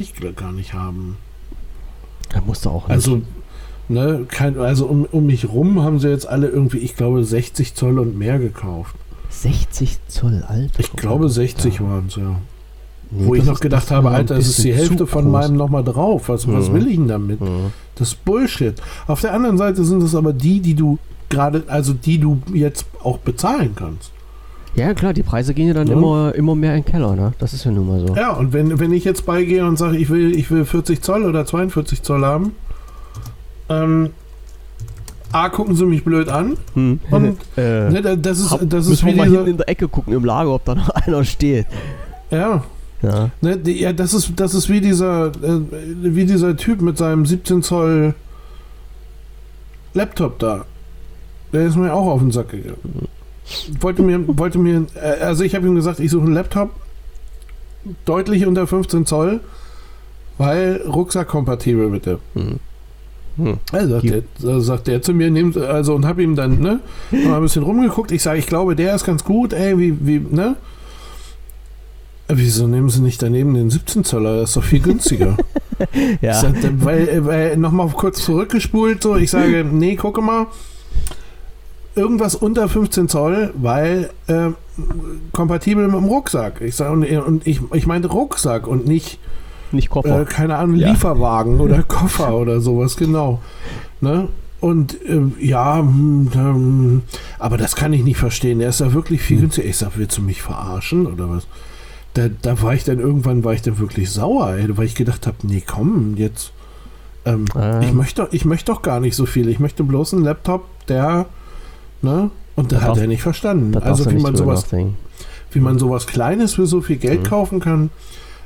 Lichtglück gar nicht haben. Er musste auch nicht. Also, ne, kein, also um, um mich rum haben sie jetzt alle irgendwie, ich glaube, 60 Zoll und mehr gekauft. 60 Zoll, Alter. Ich glaube, 60 ja. waren es, ja. Nee, Wo ich noch gedacht habe, Alter, es ist die Hälfte von meinem nochmal drauf. Was, mhm. was will ich denn damit? Mhm. Das ist Bullshit. Auf der anderen Seite sind es aber die, die du gerade, also die du jetzt auch bezahlen kannst. Ja, klar, die Preise gehen ja dann ja. Immer, immer mehr in den Keller, ne? Das ist ja nun mal so. Ja, und wenn, wenn ich jetzt beigehe und sage, ich will, ich will 40 Zoll oder 42 Zoll haben, ähm, A, gucken sie mich blöd an. Hm. Und äh, ne, das ist, das ist wie mal dieser, in der Ecke gucken im Lager, ob da noch einer steht. Ja. Ja. Ne, die, ja, das ist, das ist wie dieser, äh, wie dieser Typ mit seinem 17 Zoll Laptop da. Der ist mir auch auf den Sack gegangen. Wollte mir, wollte mir, äh, also ich habe ihm gesagt, ich suche einen Laptop deutlich unter 15 Zoll, weil Rucksack kompatibel bitte. Mhm. Hm. Also sagt, der, sagt der zu mir, nehmt, also und hab ihm dann, ne, mal ein bisschen rumgeguckt. Ich sage, ich glaube, der ist ganz gut, ey, wie, wie, ne? Wieso nehmen sie nicht daneben den 17 Zoller? Das ist doch viel günstiger. ja. Sag, weil, weil nochmal kurz zurückgespult, so, ich sage, nee, gucke mal, irgendwas unter 15 Zoll, weil äh, kompatibel mit dem Rucksack. Ich sage, und, und, ich, ich meinte Rucksack und nicht, nicht Koffer. Äh, keine Ahnung, ja. Lieferwagen oder Koffer oder sowas, genau. Ne? Und äh, ja, ähm, aber das kann ich nicht verstehen. Er ist da wirklich viel hm. günstiger. Ich sag, willst du mich verarschen oder was? Da, da war ich dann irgendwann, war ich dann wirklich sauer, ey, weil ich gedacht habe, nee, komm, jetzt. Ähm, ähm. Ich, möchte, ich möchte doch gar nicht so viel. Ich möchte bloß einen Laptop, der Ne? Und da hat er nicht verstanden. Also wie man sowas, wie man sowas Kleines für so viel Geld mhm. kaufen kann,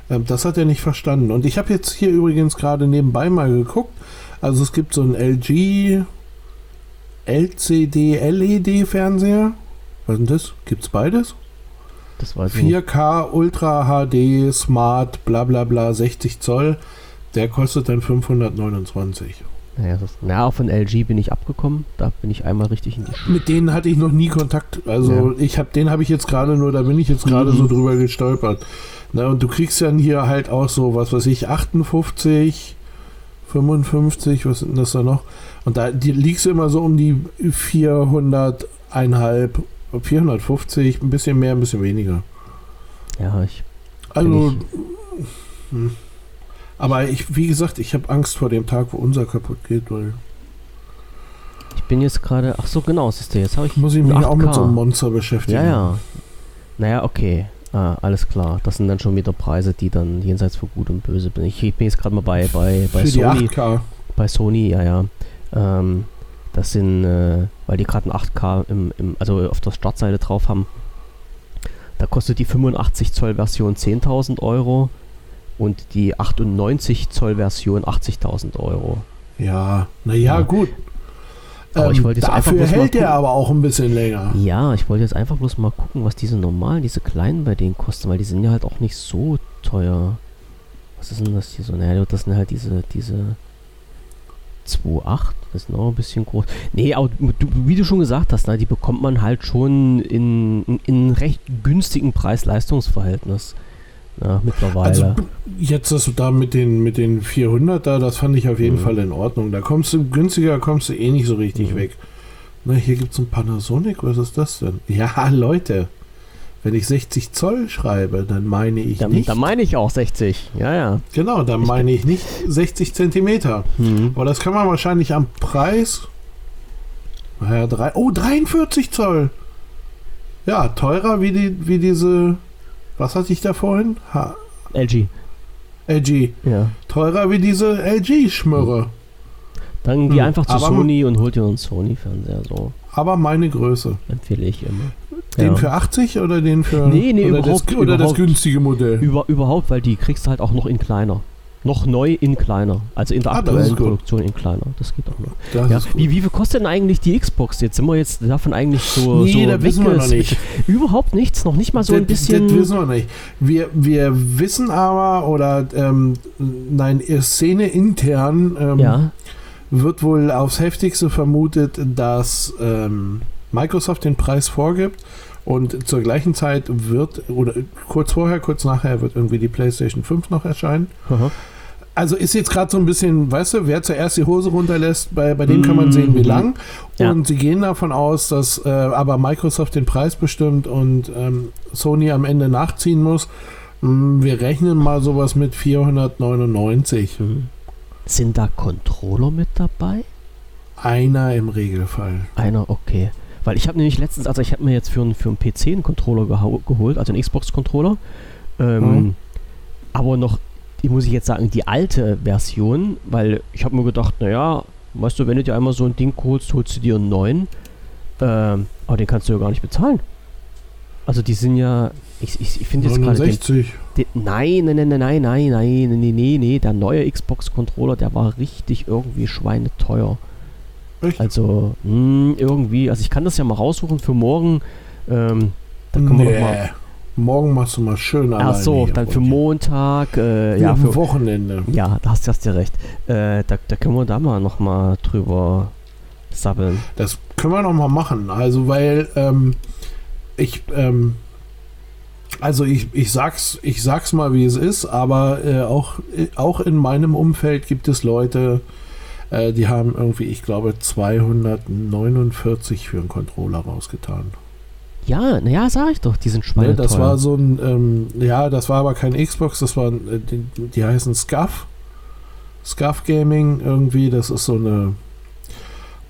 äh, das hat er nicht verstanden. Und ich habe jetzt hier übrigens gerade nebenbei mal geguckt. Also es gibt so einen LG LCD LED Fernseher. Was ist denn das? Gibt's beides? Das weiß 4K Ultra HD Smart bla bla bla 60 Zoll. Der kostet dann 529. Naja, das, na, von LG bin ich abgekommen. Da bin ich einmal richtig in die Sch Mit denen hatte ich noch nie Kontakt. Also ja. ich habe den habe ich jetzt gerade nur, da bin ich jetzt gerade mhm. so drüber gestolpert. Na, und du kriegst dann hier halt auch so, was weiß ich, 58, 55, was sind das da noch? Und da die, liegst du immer so um die 400, 1,5, 450, ein bisschen mehr, ein bisschen weniger. Ja, ich. Also. Ich, hm. Aber ich, wie gesagt, ich habe Angst vor dem Tag, wo unser kaputt geht, weil. Ich bin jetzt gerade. Ach so, genau, siehst du, jetzt habe ich. Muss ich mich auch mit so einem Monster beschäftigen. Ja, ja. Naja, okay. Ah, alles klar. Das sind dann schon wieder Preise, die dann jenseits von Gut und Böse bin. Ich bin jetzt gerade mal bei, bei, bei Für Sony. Die 8K. Bei Sony, ja, ja. Ähm, das sind, äh, weil die gerade ein 8K im, im, also auf der Startseite drauf haben. Da kostet die 85 Zoll Version 10.000 Euro und die 98 Zoll Version 80.000 Euro. Ja, naja, ja. gut. Aber ähm, ich wollte jetzt dafür einfach hält der aber auch ein bisschen länger. Ja, ich wollte jetzt einfach bloß mal gucken, was diese normalen, diese kleinen bei denen kosten, weil die sind ja halt auch nicht so teuer. Was ist denn das hier so? Naja, das sind halt diese, diese 2,8, das ist noch ein bisschen groß. Nee, aber du, wie du schon gesagt hast, na, die bekommt man halt schon in, in, in recht günstigen Preis-Leistungs-Verhältnis. Ja, mittlerweile. Also jetzt das da mit den, mit den 400 da, das fand ich auf jeden mhm. Fall in Ordnung. Da kommst du günstiger, kommst du eh nicht so richtig mhm. weg. Na, hier gibt es ein Panasonic, was ist das denn? Ja, Leute, wenn ich 60 Zoll schreibe, dann meine ich dann, nicht. Dann meine ich auch 60, ja, ja. Genau, dann ich meine ich nicht 60 Zentimeter. Mhm. Aber das kann man wahrscheinlich am Preis. Naja, drei, oh, 43 Zoll. Ja, teurer wie, die, wie diese was hatte ich da vorhin? Ha LG. LG. Ja. Teurer wie diese LG-Schmürre. Dann geh hm. einfach zu aber Sony und hol dir einen Sony-Fernseher. So. Aber meine Größe. Empfehle ich immer. Den ja. für 80 oder den für. Nee, nee, oder überhaupt. Das, oder überhaupt, das günstige Modell? Über, überhaupt, weil die kriegst du halt auch noch in kleiner noch neu in kleiner. Also in der ah, aktuellen Produktion in kleiner. Das geht auch noch. Ja. Wie, wie viel kostet denn eigentlich die Xbox? Jetzt sind wir jetzt davon eigentlich so. Nee, so da wissen wir noch nicht. Überhaupt nichts, noch nicht mal so das, ein bisschen. Das wissen wir nicht. Wir, wir wissen aber, oder ähm, nein, Szene intern ähm, ja. wird wohl aufs heftigste vermutet, dass ähm, Microsoft den Preis vorgibt und zur gleichen Zeit wird, oder kurz vorher, kurz nachher, wird irgendwie die PlayStation 5 noch erscheinen. Aha. Also ist jetzt gerade so ein bisschen, weißt du, wer zuerst die Hose runterlässt, bei, bei dem kann man sehen, wie mhm. lang. Ja. Und sie gehen davon aus, dass äh, aber Microsoft den Preis bestimmt und ähm, Sony am Ende nachziehen muss. Mm, wir rechnen mal sowas mit 499. Mhm. Sind da Controller mit dabei? Einer im Regelfall. Einer, okay. Weil ich habe nämlich letztens, also ich habe mir jetzt für, für einen PC einen Controller geholt, also einen Xbox-Controller. Ähm, mhm. Aber noch die muss ich jetzt sagen, die alte Version, weil ich habe mir gedacht, naja, weißt du, wenn du dir einmal so ein Ding holst, holst du dir einen neuen. Ähm, aber den kannst du ja gar nicht bezahlen. Also die sind ja, ich, ich, ich finde jetzt gerade 60. Nein, nein, nein, nein, nein, nein, nein, nee, nee, nee, der neue Xbox-Controller, der war richtig irgendwie schweineteuer. Echt? Also, mh, hm, irgendwie, also ich kann das ja mal raussuchen für morgen. Ähm, da können nee. wir doch mal Morgen machst du mal schön alleine. Ach so, dann für Montag. Äh, ja, für Wochenende. Ja, da hast, hast du recht. Äh, da, da können wir da mal noch mal drüber sabbeln. Das können wir noch mal machen. Also, weil ähm, ich, ähm, also ich, ich sag's, ich sag's mal, wie es ist, aber äh, auch, auch in meinem Umfeld gibt es Leute, äh, die haben irgendwie, ich glaube, 249 für einen Controller rausgetan. Ja, naja, sag ich doch, die sind Schweine. Ne, das teuer. war so ein, ähm, ja, das war aber kein Xbox, das war, äh, die, die heißen Scuff. Scuff Gaming irgendwie, das ist so eine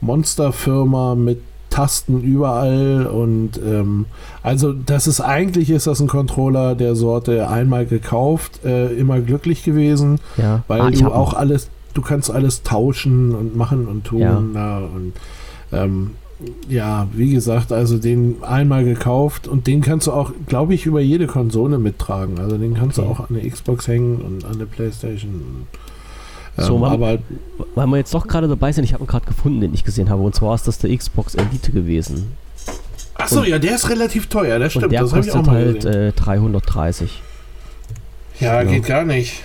Monsterfirma mit Tasten überall und ähm, also das ist eigentlich ist das ein Controller der Sorte einmal gekauft, äh, immer glücklich gewesen, ja. weil ah, du auch alles, du kannst alles tauschen und machen und tun ja. Na, und ähm, ja, wie gesagt, also den einmal gekauft und den kannst du auch, glaube ich, über jede Konsole mittragen. Also den kannst okay. du auch an der Xbox hängen und an der Playstation. Ähm, so, weil, aber weil wir jetzt doch gerade dabei sind, ich habe ihn gerade gefunden, den ich gesehen habe. Und zwar ist das der Xbox Elite gewesen. Achso, ja, der ist relativ teuer, das stimmt. Und der das kostet halt äh, 330. Ja, ja, geht gar nicht.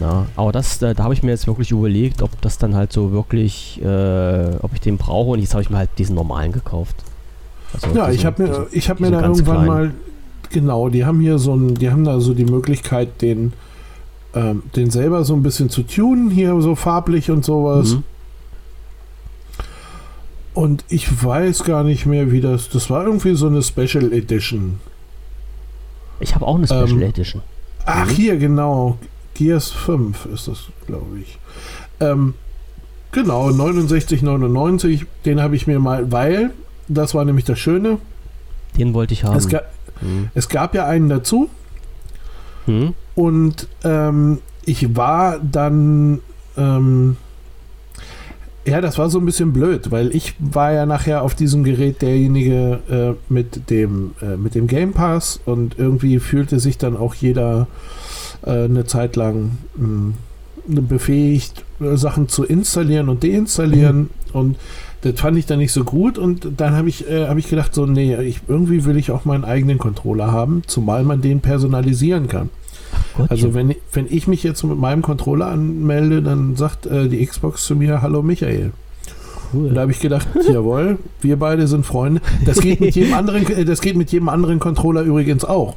Ja, aber das, da, da habe ich mir jetzt wirklich überlegt, ob das dann halt so wirklich, äh, ob ich den brauche. Und jetzt habe ich mir halt diesen normalen gekauft. Also ja, diesen, ich habe mir, ich habe mir da irgendwann kleinen. mal, genau, die haben hier so ein, die haben da so die Möglichkeit, den, ähm, den selber so ein bisschen zu tunen, hier so farblich und sowas. Mhm. Und ich weiß gar nicht mehr, wie das, das war irgendwie so eine Special Edition. Ich habe auch eine Special ähm, Edition. Ach, mhm. hier, genau. Gears 5 ist das, glaube ich. Ähm, genau, 69,99. Den habe ich mir mal, weil, das war nämlich das Schöne. Den wollte ich haben. Es, ga, hm. es gab ja einen dazu. Hm. Und ähm, ich war dann. Ähm, ja, das war so ein bisschen blöd, weil ich war ja nachher auf diesem Gerät derjenige äh, mit, dem, äh, mit dem Game Pass und irgendwie fühlte sich dann auch jeder äh, eine Zeit lang mh, befähigt, äh, Sachen zu installieren und deinstallieren. Mhm. Und das fand ich dann nicht so gut. Und dann habe ich, äh, hab ich gedacht, so, nee, ich, irgendwie will ich auch meinen eigenen Controller haben, zumal man den personalisieren kann. also wenn, wenn ich mich jetzt mit meinem Controller anmelde, dann sagt äh, die Xbox zu mir, hallo Michael. Cool. Und da habe ich gedacht, jawohl, wir beide sind Freunde. Das geht mit jedem anderen, äh, das geht mit jedem anderen Controller übrigens auch.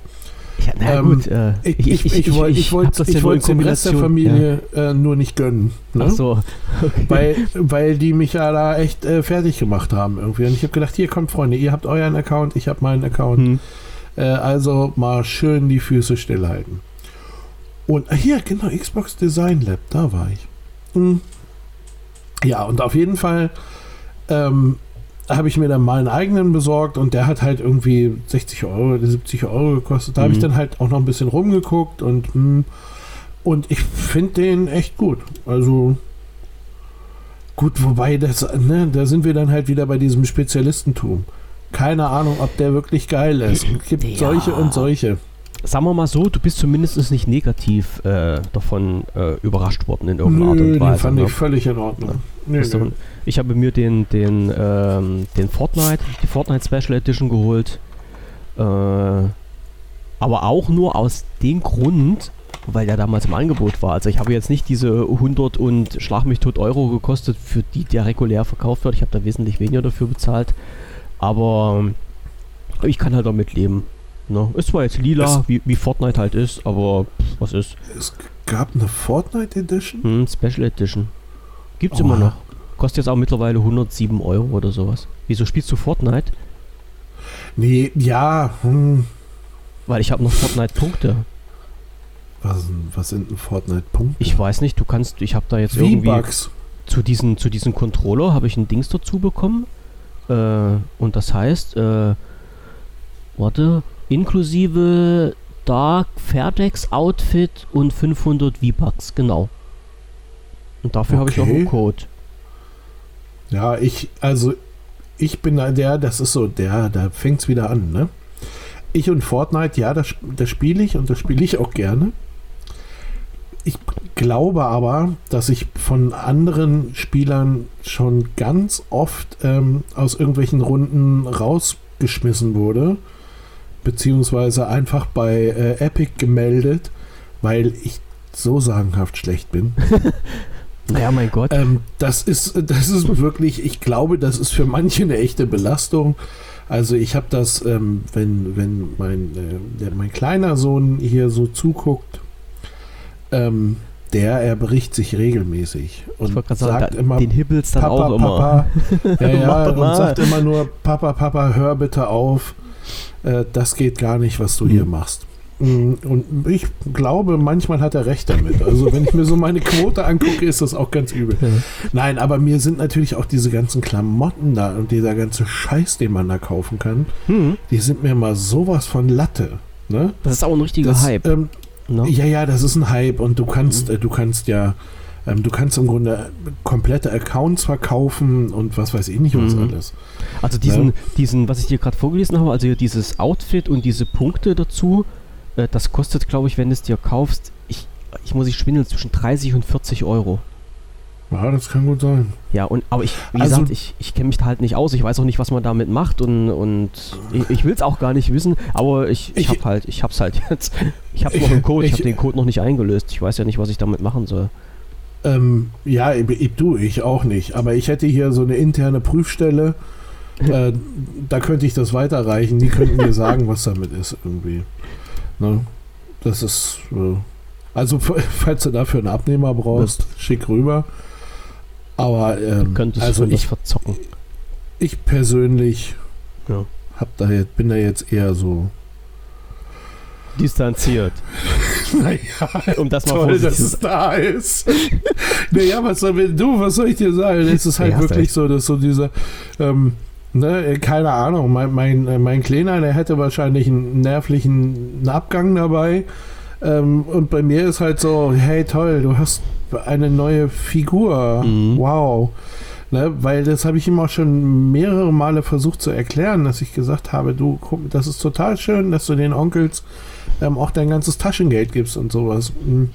Ja, na ähm, gut. Äh, ich ich, ich, ich wollte ich wollt, ich wollt dem Rest der Familie ja. äh, nur nicht gönnen. Ne? Ach so. Okay. Weil, weil die mich ja da echt äh, fertig gemacht haben irgendwie. Und ich habe gedacht, hier kommt Freunde, ihr habt euren Account, ich habe meinen Account. Hm. Äh, also mal schön die Füße stillhalten. Und ah, hier, genau, Xbox Design Lab, da war ich. Hm. Ja, und auf jeden Fall ähm, habe ich mir dann mal einen eigenen besorgt und der hat halt irgendwie 60 Euro oder 70 Euro gekostet. Da mhm. habe ich dann halt auch noch ein bisschen rumgeguckt und, hm, und ich finde den echt gut. Also gut, wobei das, ne, da sind wir dann halt wieder bei diesem Spezialistentum. Keine Ahnung, ob der wirklich geil ist. Es gibt ja. solche und solche sagen wir mal so, du bist zumindest nicht negativ äh, davon äh, überrascht worden in irgendeiner Art und Weise. Fand ne? ich völlig in Ordnung. Nee, nee. Ich habe mir den, den, ähm, den Fortnite, die Fortnite Special Edition geholt. Äh, aber auch nur aus dem Grund, weil der damals im Angebot war. Also ich habe jetzt nicht diese 100 und Schlag mich tot Euro gekostet, für die der regulär verkauft wird. Ich habe da wesentlich weniger dafür bezahlt. Aber ich kann halt damit leben. Ne? Ist zwar jetzt lila, wie, wie Fortnite halt ist, aber pff, was ist? Es gab eine Fortnite Edition? Hm, Special Edition. Gibt's oh. immer noch. Kostet jetzt auch mittlerweile 107 Euro oder sowas. Wieso spielst du Fortnite? Nee, ja. Hm. Weil ich habe noch Fortnite-Punkte. Was, was sind denn Fortnite-Punkte? Ich weiß nicht, du kannst, ich habe da jetzt irgendwie Bugs. zu diesen, zu diesem Controller habe ich ein Dings dazu bekommen. Äh, und das heißt, äh, warte, Inklusive Dark Fairdex Outfit und 500 V-Bucks, genau. Und dafür okay. habe ich auch einen Code. Ja, ich, also, ich bin der, das ist so, der, da fängt es wieder an, ne? Ich und Fortnite, ja, das, das spiele ich und das spiele ich auch gerne. Ich glaube aber, dass ich von anderen Spielern schon ganz oft ähm, aus irgendwelchen Runden rausgeschmissen wurde, beziehungsweise einfach bei äh, Epic gemeldet, weil ich so sagenhaft schlecht bin. naja, mein Gott. Ähm, das, ist, das ist wirklich, ich glaube, das ist für manche eine echte Belastung. Also ich habe das, ähm, wenn, wenn mein, äh, der, mein kleiner Sohn hier so zuguckt, ähm, der erbricht sich regelmäßig und sagt sagen, immer den Hibbels dann Papa, auch Papa, immer. ja, ja, und sagt immer nur Papa, Papa, hör bitte auf, äh, das geht gar nicht, was du mhm. hier machst. Mm, und ich glaube, manchmal hat er recht damit. Also wenn ich mir so meine Quote angucke, ist das auch ganz übel. Nein, aber mir sind natürlich auch diese ganzen Klamotten da und dieser ganze Scheiß, den man da kaufen kann, mhm. die sind mir mal sowas von Latte. Ne? Das ist auch ein richtiger das, Hype. Ähm, no? Ne? Ja, ja, das ist ein Hype und du kannst, mhm. äh, du kannst ja ähm, du kannst im Grunde komplette Accounts verkaufen und was weiß ich nicht was mhm. alles. Also diesen, ja. diesen, was ich dir gerade vorgelesen habe, also dieses Outfit und diese Punkte dazu, äh, das kostet, glaube ich, wenn du es dir kaufst, ich, ich muss ich schwindeln zwischen 30 und 40 Euro. Ja, das kann gut sein. Ja, und aber ich, wie also, gesagt, ich, ich kenne mich da halt nicht aus. Ich weiß auch nicht, was man damit macht und, und ich, ich will es auch gar nicht wissen, aber ich, ich, ich habe halt, ich hab's halt jetzt. Ich habe noch einen Code, ich, ich habe den Code noch nicht eingelöst. Ich weiß ja nicht, was ich damit machen soll. Ähm, ja, ich, du, ich auch nicht. Aber ich hätte hier so eine interne Prüfstelle. äh, da könnte ich das weiterreichen. Die könnten mir sagen, was damit ist irgendwie. Ne? Das ist. Äh, also, falls du dafür einen Abnehmer brauchst, ja. schick rüber. Aber ähm, könntest also ich verzocken. Ich persönlich ja. hab da jetzt, bin da jetzt eher so distanziert. naja, um das mal toll, dass es da ist. naja, was soll du, was soll ich dir sagen? Es ist halt ja, wirklich so, dass so diese ähm, Ne, keine Ahnung, mein, mein, äh, mein Kleiner, der hätte wahrscheinlich einen nervlichen Abgang dabei. Ähm, und bei mir ist halt so, hey toll, du hast eine neue Figur. Mhm. Wow. Ne, weil das habe ich ihm auch schon mehrere Male versucht zu erklären, dass ich gesagt habe, du, das ist total schön, dass du den Onkels ähm, auch dein ganzes Taschengeld gibst und sowas. Hm.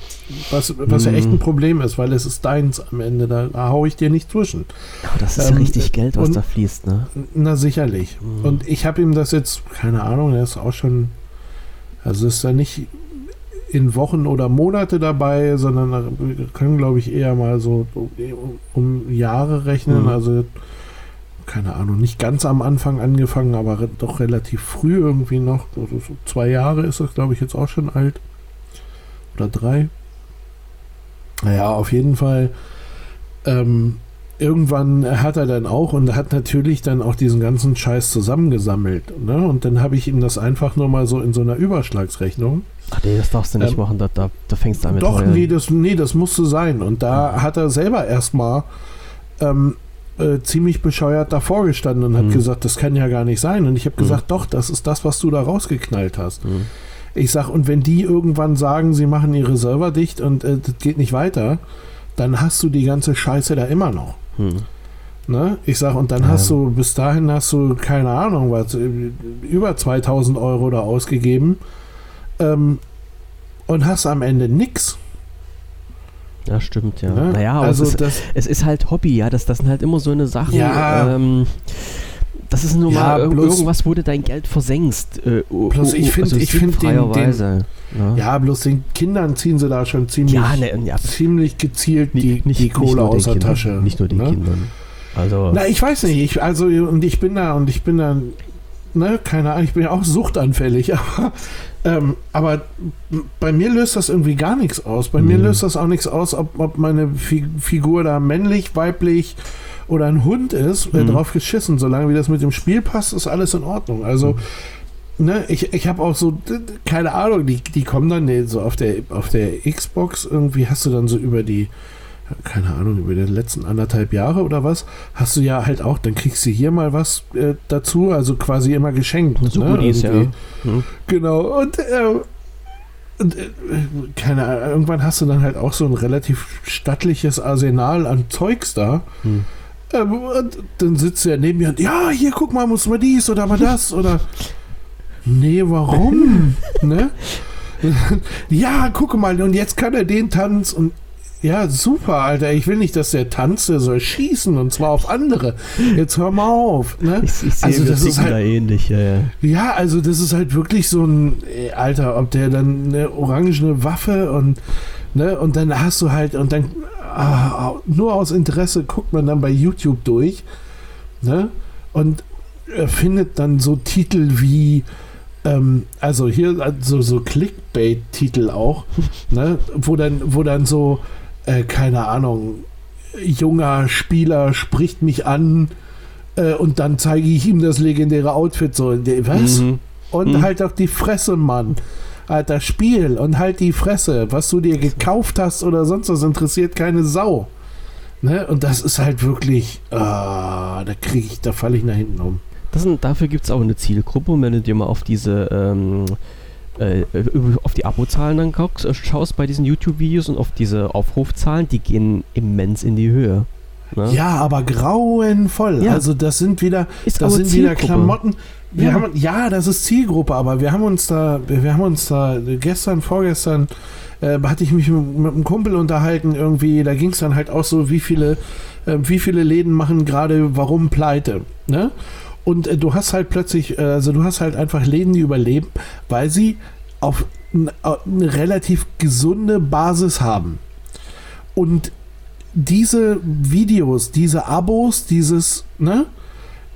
Was, was mhm. ja echt ein Problem ist, weil es ist deins am Ende, da, da hau ich dir nicht zwischen. Aber das ist ähm, ja richtig Geld, was und, da fließt, ne? Na sicherlich. Mhm. Und ich habe ihm das jetzt, keine Ahnung, er ist auch schon, also ist er nicht in Wochen oder Monate dabei, sondern wir können, glaube ich, eher mal so um, um Jahre rechnen. Mhm. Also keine Ahnung, nicht ganz am Anfang angefangen, aber re doch relativ früh irgendwie noch. Also so zwei Jahre ist das, glaube ich, jetzt auch schon alt. Oder drei. Naja, auf jeden Fall. Ähm, irgendwann hat er dann auch und hat natürlich dann auch diesen ganzen Scheiß zusammengesammelt. Ne? Und dann habe ich ihm das einfach nur mal so in so einer Überschlagsrechnung. Ach nee, das darfst du nicht ähm, machen, da, da, da fängst du an mit Doch, nee das, nee, das musste sein. Und da mhm. hat er selber erstmal ähm, äh, ziemlich bescheuert davor gestanden und hat mhm. gesagt, das kann ja gar nicht sein. Und ich habe mhm. gesagt, doch, das ist das, was du da rausgeknallt hast. Mhm. Ich sag, und wenn die irgendwann sagen, sie machen ihre Server dicht und äh, das geht nicht weiter, dann hast du die ganze Scheiße da immer noch. Mhm. Ne? Ich sag, und dann ja. hast du, bis dahin hast du, keine Ahnung, was, über 2000 Euro da ausgegeben ähm, und hast am Ende nichts. Ja, stimmt, ja. Ne? Naja, aber also es, ist, es ist halt Hobby, ja. Das, das sind halt immer so eine Sachen. Ja. Ähm, das ist nur ja, mal bloß, irgendwas, wo du dein Geld versenkst. Äh, bloß ich finde, also ich finde den, den ja. ja. bloß den Kindern ziehen sie da schon ziemlich, ja, ne, ja. ziemlich gezielt die, nicht, die Kohle aus der Tasche. Nicht nur den ne? Kindern. Also. Na, ich weiß nicht. Ich, also und ich bin da und ich bin da ne, keine Ahnung, ich bin ja auch suchtanfällig, aber, ähm, aber bei mir löst das irgendwie gar nichts aus. Bei mhm. mir löst das auch nichts aus, ob, ob meine Fi Figur da männlich, weiblich oder ein Hund ist, mhm. drauf geschissen. Solange wie das mit dem Spiel passt, ist alles in Ordnung. Also, mhm. ne, ich, ich habe auch so, keine Ahnung, die, die kommen dann so auf der, auf der Xbox, irgendwie hast du dann so über die keine Ahnung, über die letzten anderthalb Jahre oder was, hast du ja halt auch, dann kriegst du hier mal was äh, dazu, also quasi immer geschenkt. So ne? Goodies, ja. Hm. Genau, und, äh, und äh, keine Ahnung, irgendwann hast du dann halt auch so ein relativ stattliches Arsenal an Zeugs da. Hm. Ähm, und dann sitzt er neben mir und ja, hier guck mal, muss man dies oder mal das oder nee, warum? ne? ja, guck mal, und jetzt kann er den Tanz und Ja, super, Alter. Ich will nicht, dass der tanzt, der soll schießen und zwar auf andere. Jetzt hör mal auf. Ne? Ich, ich also das ist halt ähnlich. Ja, ja. ja, also das ist halt wirklich so ein, ey, Alter, ob der dann eine orangene Waffe und ne und dann hast du halt und dann ah, nur aus Interesse guckt man dann bei YouTube durch, ne und findet dann so Titel wie ähm, also hier also so Clickbait-Titel auch, ne, wo dann, wo dann so, äh, keine Ahnung, junger Spieler spricht mich an äh, und dann zeige ich ihm das legendäre Outfit so. Was? Mhm. Und mhm. halt doch die Fresse, Mann. Alter, Spiel und halt die Fresse. Was du dir gekauft hast oder sonst was interessiert keine Sau. Ne? Und das ist halt wirklich, ah, da kriege ich, da falle ich nach hinten um. Sind, dafür gibt es auch eine Zielgruppe und wenn du dir mal auf diese ähm, äh, auf die Abozahlen dann guckst, äh, schaust bei diesen YouTube-Videos und auf diese Aufrufzahlen, die gehen immens in die Höhe. Ne? Ja, aber grauenvoll. Ja. Also das sind wieder, ist das sind Zielgruppe. wieder Klamotten. Wir ja. Haben, ja, das ist Zielgruppe, aber wir haben uns da, wir haben uns da gestern, vorgestern äh, hatte ich mich mit, mit einem Kumpel unterhalten irgendwie. Da ging es dann halt auch so, wie viele, äh, wie viele Läden machen gerade, warum pleite. Ne? Und äh, du hast halt plötzlich, äh, also du hast halt einfach Läden, die überleben, weil sie auf eine relativ gesunde Basis haben. Und diese Videos, diese Abos, dieses, ne,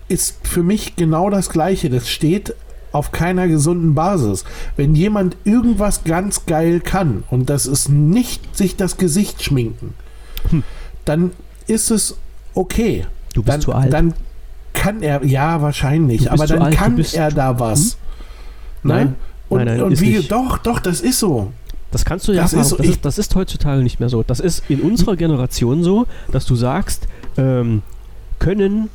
ist für mich genau das Gleiche. Das steht auf keiner gesunden Basis. Wenn jemand irgendwas ganz geil kann und das ist nicht sich das Gesicht schminken, hm. dann ist es okay. Du bist dann, zu alt. Dann kann er, ja, wahrscheinlich, aber dann alt, kann er da was. Hm? Nein, und, nein, nein, und wie, nicht. doch, doch, das ist so. Das kannst du ja das, ist, das, ist, das ist heutzutage nicht mehr so. Das ist in unserer Generation so, dass du sagst, ähm, können,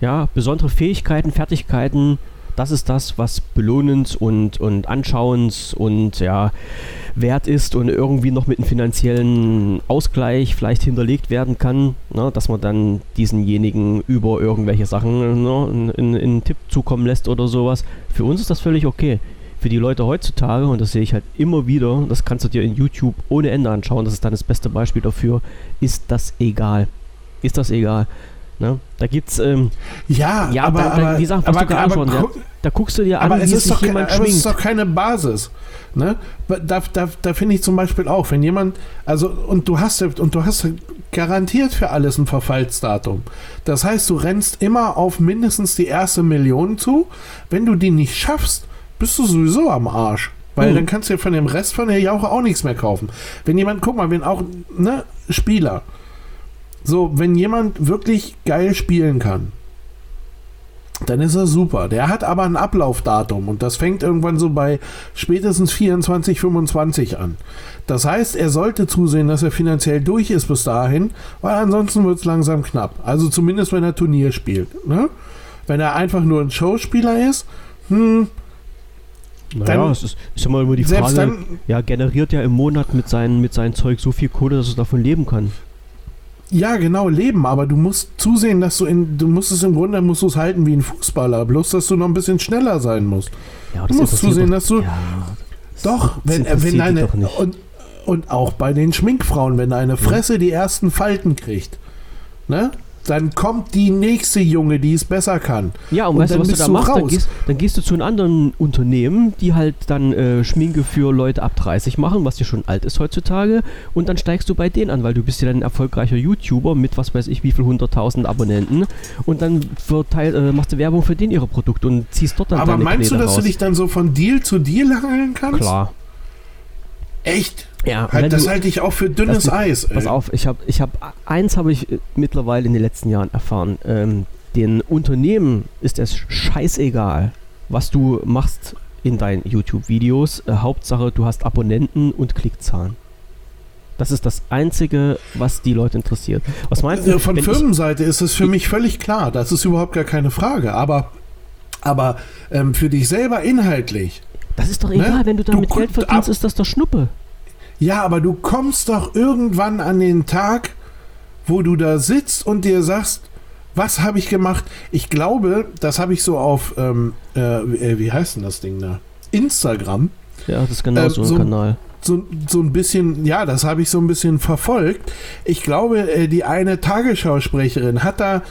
ja, besondere Fähigkeiten, Fertigkeiten, das ist das, was belohnens und, und anschauens und ja, wert ist und irgendwie noch mit einem finanziellen Ausgleich vielleicht hinterlegt werden kann, ne, dass man dann diesenjenigen über irgendwelche Sachen ne, in, in, einen Tipp zukommen lässt oder sowas. Für uns ist das völlig okay. Für die Leute heutzutage, und das sehe ich halt immer wieder, das kannst du dir in YouTube ohne Ende anschauen, das ist dann das beste Beispiel dafür, ist das egal. Ist das egal. Ne? Da gibt's ähm, ja, ja, aber, da, da, wie gesagt, was aber, du gerade schon, ja, da guckst du dir an, aber es ist doch, jemand schwingt. es ist doch keine Basis. Ne? Da, da, da finde ich zum Beispiel auch, wenn jemand, also und du hast und du hast garantiert für alles ein Verfallsdatum. Das heißt, du rennst immer auf mindestens die erste Million zu. Wenn du die nicht schaffst, bist du sowieso am Arsch. Weil mhm. dann kannst du ja von dem Rest von der Jauche auch nichts mehr kaufen. Wenn jemand, guck mal, wenn auch, ne, Spieler, so, wenn jemand wirklich geil spielen kann, dann ist er super. Der hat aber ein Ablaufdatum und das fängt irgendwann so bei spätestens 24, 25 an. Das heißt, er sollte zusehen, dass er finanziell durch ist bis dahin, weil ansonsten wird es langsam knapp. Also zumindest, wenn er Turnier spielt. Ne? Wenn er einfach nur ein Showspieler ist, hm, naja, es ist, ist immer die Frage, dann, ja, generiert er im Monat mit, seinen, mit seinem Zeug so viel Kohle, dass er davon leben kann. Ja, genau, leben, aber du musst zusehen, dass du in, du musst es im Grunde, musst du es halten wie ein Fußballer, bloß dass du noch ein bisschen schneller sein musst. Ja, du musst zusehen, dass du. Ja, doch, wenn, wenn eine. Und, und auch bei den Schminkfrauen, wenn eine Fresse die ersten Falten kriegt, ne? Dann kommt die nächste Junge, die es besser kann. Ja, und, und weißt du, was du da machst? Dann gehst, dann gehst, du zu einem anderen Unternehmen, die halt dann äh, Schminke für Leute ab 30 machen, was dir schon alt ist heutzutage. Und dann steigst du bei denen an, weil du bist ja dann ein erfolgreicher YouTuber mit was weiß ich wie viel 100.000 Abonnenten. Und dann verteil, äh, machst du Werbung für den ihre Produkte und ziehst dort dann Aber deine meinst Knete du, dass raus. du dich dann so von Deal zu Deal hangeln kannst? Klar. Echt? Ja, halt, das halte ich auch für dünnes du, Eis. Ey. Pass auf, ich habe, ich habe, eins habe ich äh, mittlerweile in den letzten Jahren erfahren. Ähm, den Unternehmen ist es scheißegal, was du machst in deinen YouTube-Videos. Äh, Hauptsache, du hast Abonnenten und Klickzahlen. Das ist das Einzige, was die Leute interessiert. Was meinst du? Von Firmenseite ist es für mich völlig klar. Das ist überhaupt gar keine Frage. Aber, aber ähm, für dich selber inhaltlich. Das ist doch ne? egal, ne? wenn du damit du, Geld verdienst, ab, ist das doch Schnuppe. Ja, aber du kommst doch irgendwann an den Tag, wo du da sitzt und dir sagst, was habe ich gemacht? Ich glaube, das habe ich so auf, ähm, äh, wie heißt denn das Ding da? Instagram. Ja, das ist genau ähm, so ein Kanal. so, so ein bisschen, ja, das habe ich so ein bisschen verfolgt. Ich glaube, äh, die eine Tagesschausprecherin hat da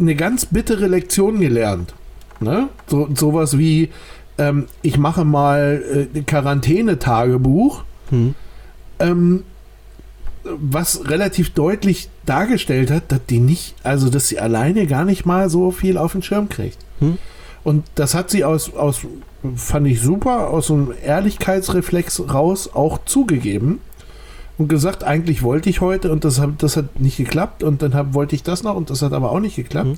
eine ganz bittere Lektion gelernt. Ne? So, sowas wie, ähm, ich mache mal äh, Quarantänetagebuch. Hm. Ähm, was relativ deutlich dargestellt hat, dass die nicht, also dass sie alleine gar nicht mal so viel auf den Schirm kriegt. Hm. Und das hat sie aus, aus, fand ich super, aus so einem Ehrlichkeitsreflex raus auch zugegeben und gesagt, eigentlich wollte ich heute und das, hat, das hat nicht geklappt und dann hab, wollte ich das noch und das hat aber auch nicht geklappt. Hm.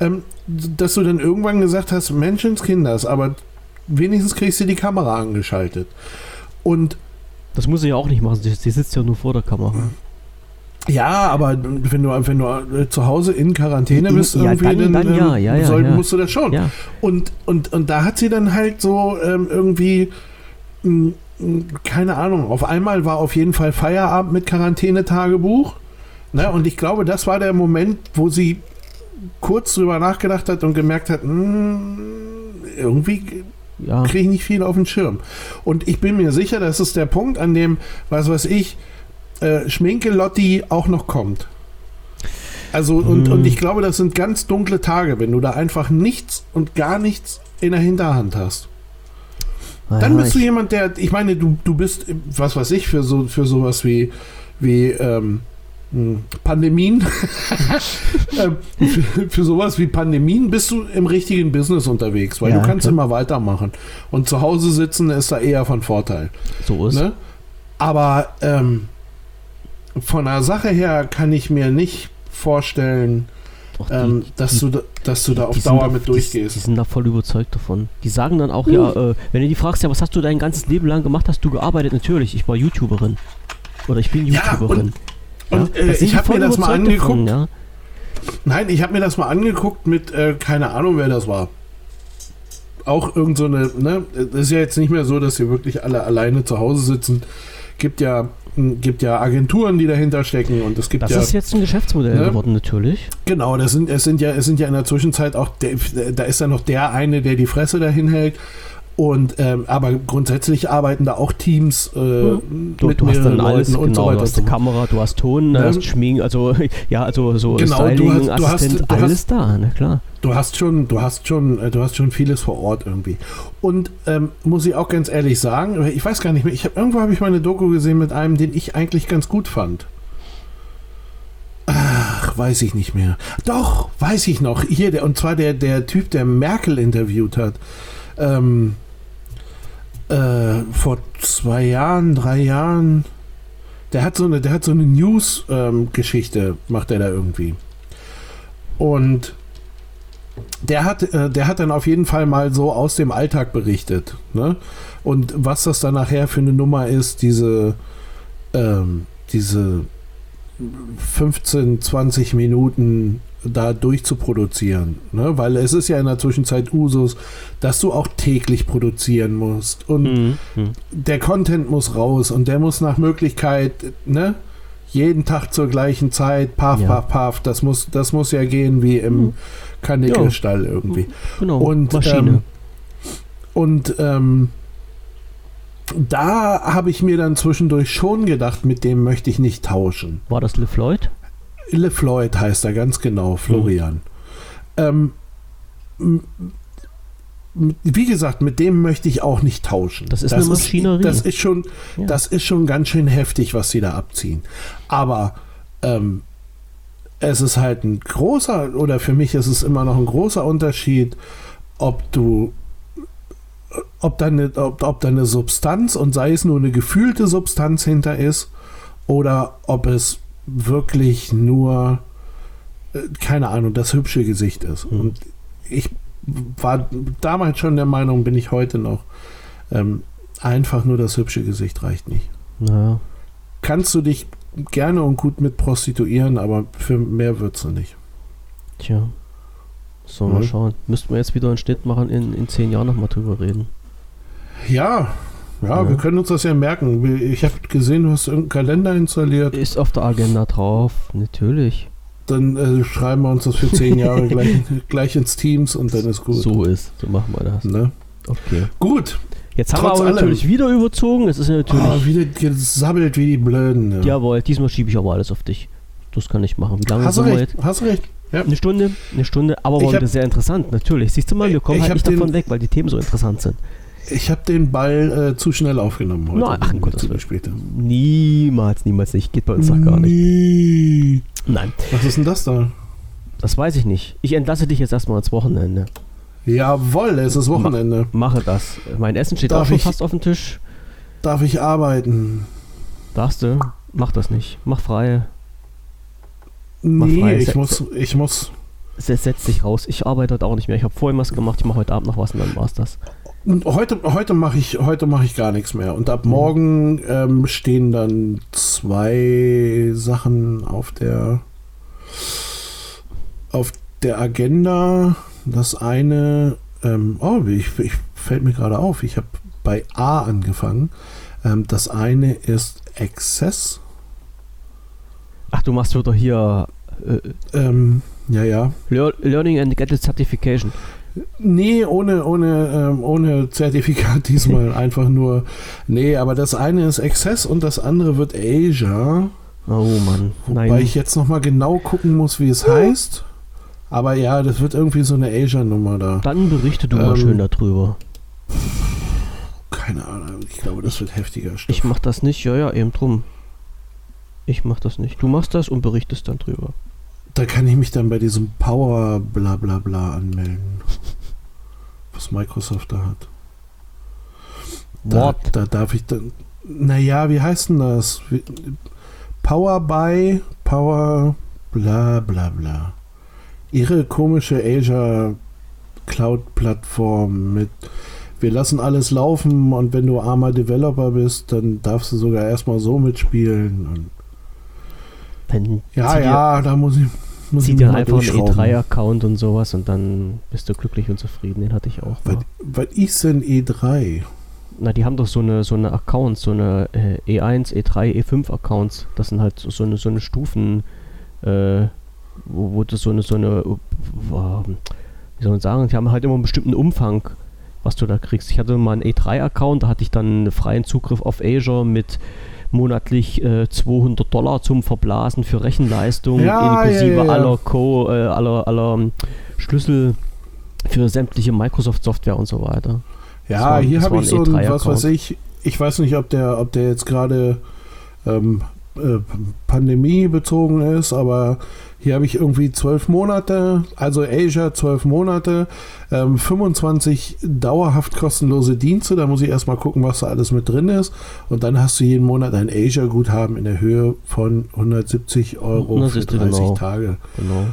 Ähm, dass du dann irgendwann gesagt hast, Menschenskinders, aber wenigstens kriegst du die Kamera angeschaltet. Und das muss sie ja auch nicht machen, sie, sitzt ja nur vor der Kamera. Ja, aber wenn du, wenn du zu Hause in Quarantäne bist, ja, irgendwie, dann, dann, dann ja, ja, ja, soll, ja, musst du das schon. Und, und, und da hat sie dann halt so ähm, irgendwie, mh, keine Ahnung, auf einmal war auf jeden Fall Feierabend mit Quarantänetagebuch. Ne? Und ich glaube, das war der Moment, wo sie kurz drüber nachgedacht hat und gemerkt hat, mh, irgendwie ja. kriege ich nicht viel auf den Schirm. Und ich bin mir sicher, das ist der Punkt, an dem, was weiß ich, äh, Schminke Lotti auch noch kommt. Also, und, hm. und ich glaube, das sind ganz dunkle Tage, wenn du da einfach nichts und gar nichts in der Hinterhand hast. Ah Dann bist du jemand, der, ich meine, du, du bist, was weiß ich, für so für sowas wie, wie ähm, hm, Pandemien, ähm, für, für, sowas wie Pandemien bist du im richtigen Business unterwegs, weil ja, du kannst klar. immer weitermachen. Und zu Hause sitzen ist da eher von Vorteil. So ist. Ne? Aber ähm, von der Sache her kann ich mir nicht vorstellen, die, ähm, dass, die, du, dass du da auf Dauer mit durchgehst. Die, die, sind da voll überzeugt davon. Die sagen dann auch, mhm. ja, äh, wenn du die fragst, ja, was hast du dein ganzes Leben lang gemacht? Hast du gearbeitet? Natürlich, ich war YouTuberin. Oder ich bin YouTuberin. Ja, und äh, ich habe mir das mal angeguckt. Davon, ja? Nein, ich habe mir das mal angeguckt mit, äh, keine Ahnung, wer das war. Auch irgend so eine, ne? Es ist ja jetzt nicht mehr so, dass sie wirklich alle alleine zu Hause sitzen. Gibt ja, gibt ja Agenturen, die dahinter stecken und es gibt das ja. Das ist jetzt ein Geschäftsmodell ne? geworden, natürlich. Genau, das sind, es sind ja, es sind ja in der Zwischenzeit auch, der, da ist ja noch der eine, der die Fresse dahin hält und ähm, aber grundsätzlich arbeiten da auch Teams äh, du, mit du hast dann alles, Leuten und genau, so weiter. Du hast die Kamera, du hast Ton, du ja. hast Schmink, also ja, also so genau, Styling, du hast, Assistent, du hast, alles hast, da, na klar. Du hast schon, du hast schon, äh, du hast schon vieles vor Ort irgendwie. Und ähm, muss ich auch ganz ehrlich sagen, ich weiß gar nicht mehr, ich habe irgendwo habe ich mal eine Doku gesehen mit einem, den ich eigentlich ganz gut fand. Ach, weiß ich nicht mehr. Doch, weiß ich noch. Hier, der, und zwar der, der Typ, der Merkel interviewt hat. Ähm, äh, vor zwei Jahren, drei Jahren, der hat so eine, der hat so eine News-Geschichte, ähm, macht er da irgendwie. Und der hat, äh, der hat dann auf jeden Fall mal so aus dem Alltag berichtet. Ne? Und was das dann nachher für eine Nummer ist, diese, ähm, diese 15, 20 Minuten da durchzuproduzieren. Ne? Weil es ist ja in der Zwischenzeit Usus, dass du auch täglich produzieren musst. Und mhm. mhm. der Content muss raus und der muss nach Möglichkeit, ne? Jeden Tag zur gleichen Zeit, paf, ja. paf, paf. Das muss, das muss ja gehen wie im mhm. Karnickelstall irgendwie. Genau, und, Maschine. Ähm, und ähm, da habe ich mir dann zwischendurch schon gedacht, mit dem möchte ich nicht tauschen. War das LeFloid? LeFloid heißt er ganz genau, Florian. Mhm. Ähm, wie gesagt, mit dem möchte ich auch nicht tauschen. Das ist das eine Maschinerie. Ist, das ist schon, ja. das ist schon ganz schön heftig, was sie da abziehen. Aber ähm, es ist halt ein großer, oder für mich ist es immer noch ein großer Unterschied, ob du, ob da eine, ob, ob da eine Substanz und sei es nur eine gefühlte Substanz hinter ist, oder ob es wirklich nur, äh, keine Ahnung, das hübsche Gesicht ist. Mhm. Und ich war damals schon der Meinung, bin ich heute noch, ähm, einfach nur das hübsche Gesicht reicht nicht. Naja. Kannst du dich gerne und gut mit prostituieren, aber für mehr wird's nicht. Tja. So, mhm. mal schauen. Müssten wir jetzt wieder einen Schnitt machen, in, in zehn Jahren nochmal drüber reden. Ja, ja, ja, wir können uns das ja merken. Ich habe gesehen, du hast irgendeinen Kalender installiert. Ist auf der Agenda drauf, natürlich. Dann äh, schreiben wir uns das für zehn Jahre gleich, gleich, ins Teams und dann ist gut. So ist, so machen wir das. Ne? Okay. Gut. Jetzt haben Trotz wir aber allem. natürlich wieder überzogen. Es ist natürlich. Oh, wieder gesabbelt wie die Blöden. Ja. Jawohl, diesmal schiebe ich aber alles auf dich. Das kann ich machen. Wie lange hast du recht, Hast du recht. Ja. Eine Stunde, eine Stunde, aber war wieder sehr interessant, natürlich. Siehst du mal, wir kommen halt nicht davon weg, weil die Themen so interessant sind. Ich habe den Ball äh, zu schnell aufgenommen heute. Nein, ach, Gott, zu später. Niemals, niemals nicht. Geht bei uns doch gar nicht. Nie. Nein. Was ist denn das da? Das weiß ich nicht. Ich entlasse dich jetzt erstmal ins Wochenende. Jawoll, es ist Wochenende. Ma mache das. Mein Essen steht darf auch schon ich, fast auf dem Tisch. Darf ich arbeiten? Darfst du? Mach das nicht. Mach frei. Mach nee, frei. ich muss, ich muss. Setz dich raus. Ich arbeite heute auch nicht mehr. Ich habe vorhin was gemacht. Ich mache heute Abend noch was und dann war's das. Und heute, heute mache ich, heute ich gar nichts mehr. Und ab morgen ähm, stehen dann zwei Sachen auf der auf der Agenda. Das eine, ähm, oh, ich, ich fällt mir gerade auf. Ich habe bei A angefangen. Ähm, das eine ist Access. Ach, du machst wieder hier. Äh, ähm, ja, ja. Learning and Get Certification. Nee, ohne, ohne, ähm, ohne Zertifikat diesmal. Einfach nur. Nee, aber das eine ist Access und das andere wird Asia. Oh Mann. Nein. Weil ich jetzt nochmal genau gucken muss, wie es heißt. Aber ja, das wird irgendwie so eine Asia-Nummer da. Dann berichte du ähm, mal schön darüber. Keine Ahnung, ich glaube, das wird heftiger Stoff. Ich mach das nicht, ja, ja, eben drum. Ich mach das nicht. Du machst das und berichtest dann drüber. Da kann ich mich dann bei diesem Power bla bla bla anmelden. Was Microsoft da hat. Da, da darf ich dann. Naja, wie heißt denn das? Power by Power bla bla bla. Ihre komische Azure Cloud Plattform mit wir lassen alles laufen und wenn du armer Developer bist, dann darfst du sogar erstmal so mitspielen. Und dann ja, ja, da muss ich. Muss Zieh dir einfach einen E3-Account und sowas und dann bist du glücklich und zufrieden. Den hatte ich auch. Was, was ist denn E3? Na, die haben doch so eine, so eine Accounts, so eine äh, E1, E3, E5 Accounts. Das sind halt so eine, so eine Stufen, äh, wo, wo das so eine, so eine, wie soll man sagen, die haben halt immer einen bestimmten Umfang, was du da kriegst. Ich hatte mal einen E3-Account, da hatte ich dann freien Zugriff auf Azure mit monatlich äh, 200 Dollar zum Verblasen für Rechenleistung, ja, inklusive ja, ja. aller Co, äh, aller, aller ähm, Schlüssel für sämtliche Microsoft-Software und so weiter. Ja, war, hier habe ich so ein, was weiß ich, ich weiß nicht, ob der, ob der jetzt gerade ähm, äh, Pandemie bezogen ist, aber hier habe ich irgendwie zwölf Monate, also Asia zwölf Monate, ähm, 25 dauerhaft kostenlose Dienste. Da muss ich erstmal gucken, was da alles mit drin ist. Und dann hast du jeden Monat ein Asia-Guthaben in der Höhe von 170 Euro das für 30 genau. Tage. Genau.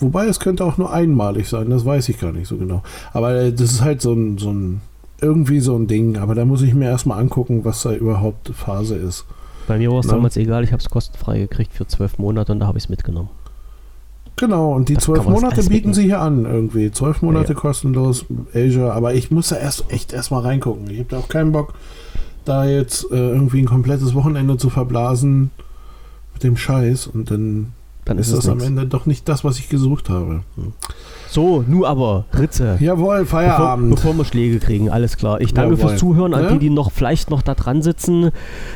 Wobei es könnte auch nur einmalig sein, das weiß ich gar nicht so genau. Aber äh, das ist halt so ein, so ein irgendwie so ein Ding. Aber da muss ich mir erstmal angucken, was da überhaupt Phase ist. Bei mir war es ja. damals egal, ich habe es kostenfrei gekriegt für zwölf Monate und da habe ich es mitgenommen. Genau, und die zwölf Monate bieten sie hier an irgendwie. Zwölf Monate ja, ja. kostenlos Asia, aber ich muss da erst echt erstmal reingucken. Ich habe da auch keinen Bock, da jetzt äh, irgendwie ein komplettes Wochenende zu verblasen mit dem Scheiß und dann, dann ist, ist das nix. am Ende doch nicht das, was ich gesucht habe. Hm. So, nu aber, Ritze. Jawohl, Feierabend. Bevor, bevor wir Schläge kriegen, alles klar. Ich danke Jawohl. fürs Zuhören an ja? die, die noch vielleicht noch da dran sitzen,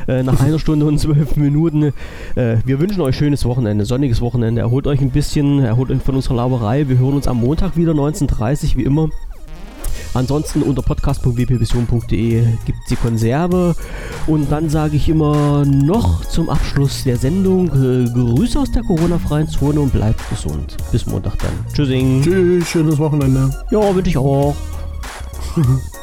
äh, nach einer Stunde und zwölf Minuten. Äh, wir wünschen euch schönes Wochenende, sonniges Wochenende. Erholt euch ein bisschen, erholt euch von unserer Lauberei. Wir hören uns am Montag wieder, 19.30 wie immer. Ansonsten unter podcast.wpvision.de gibt es die Konserve. Und dann sage ich immer noch zum Abschluss der Sendung äh, Grüße aus der Corona-freien Zone und bleibt gesund. Bis Montag dann. Tschüssing. Tschüss, schönes Wochenende. Ja, wünsche ich auch.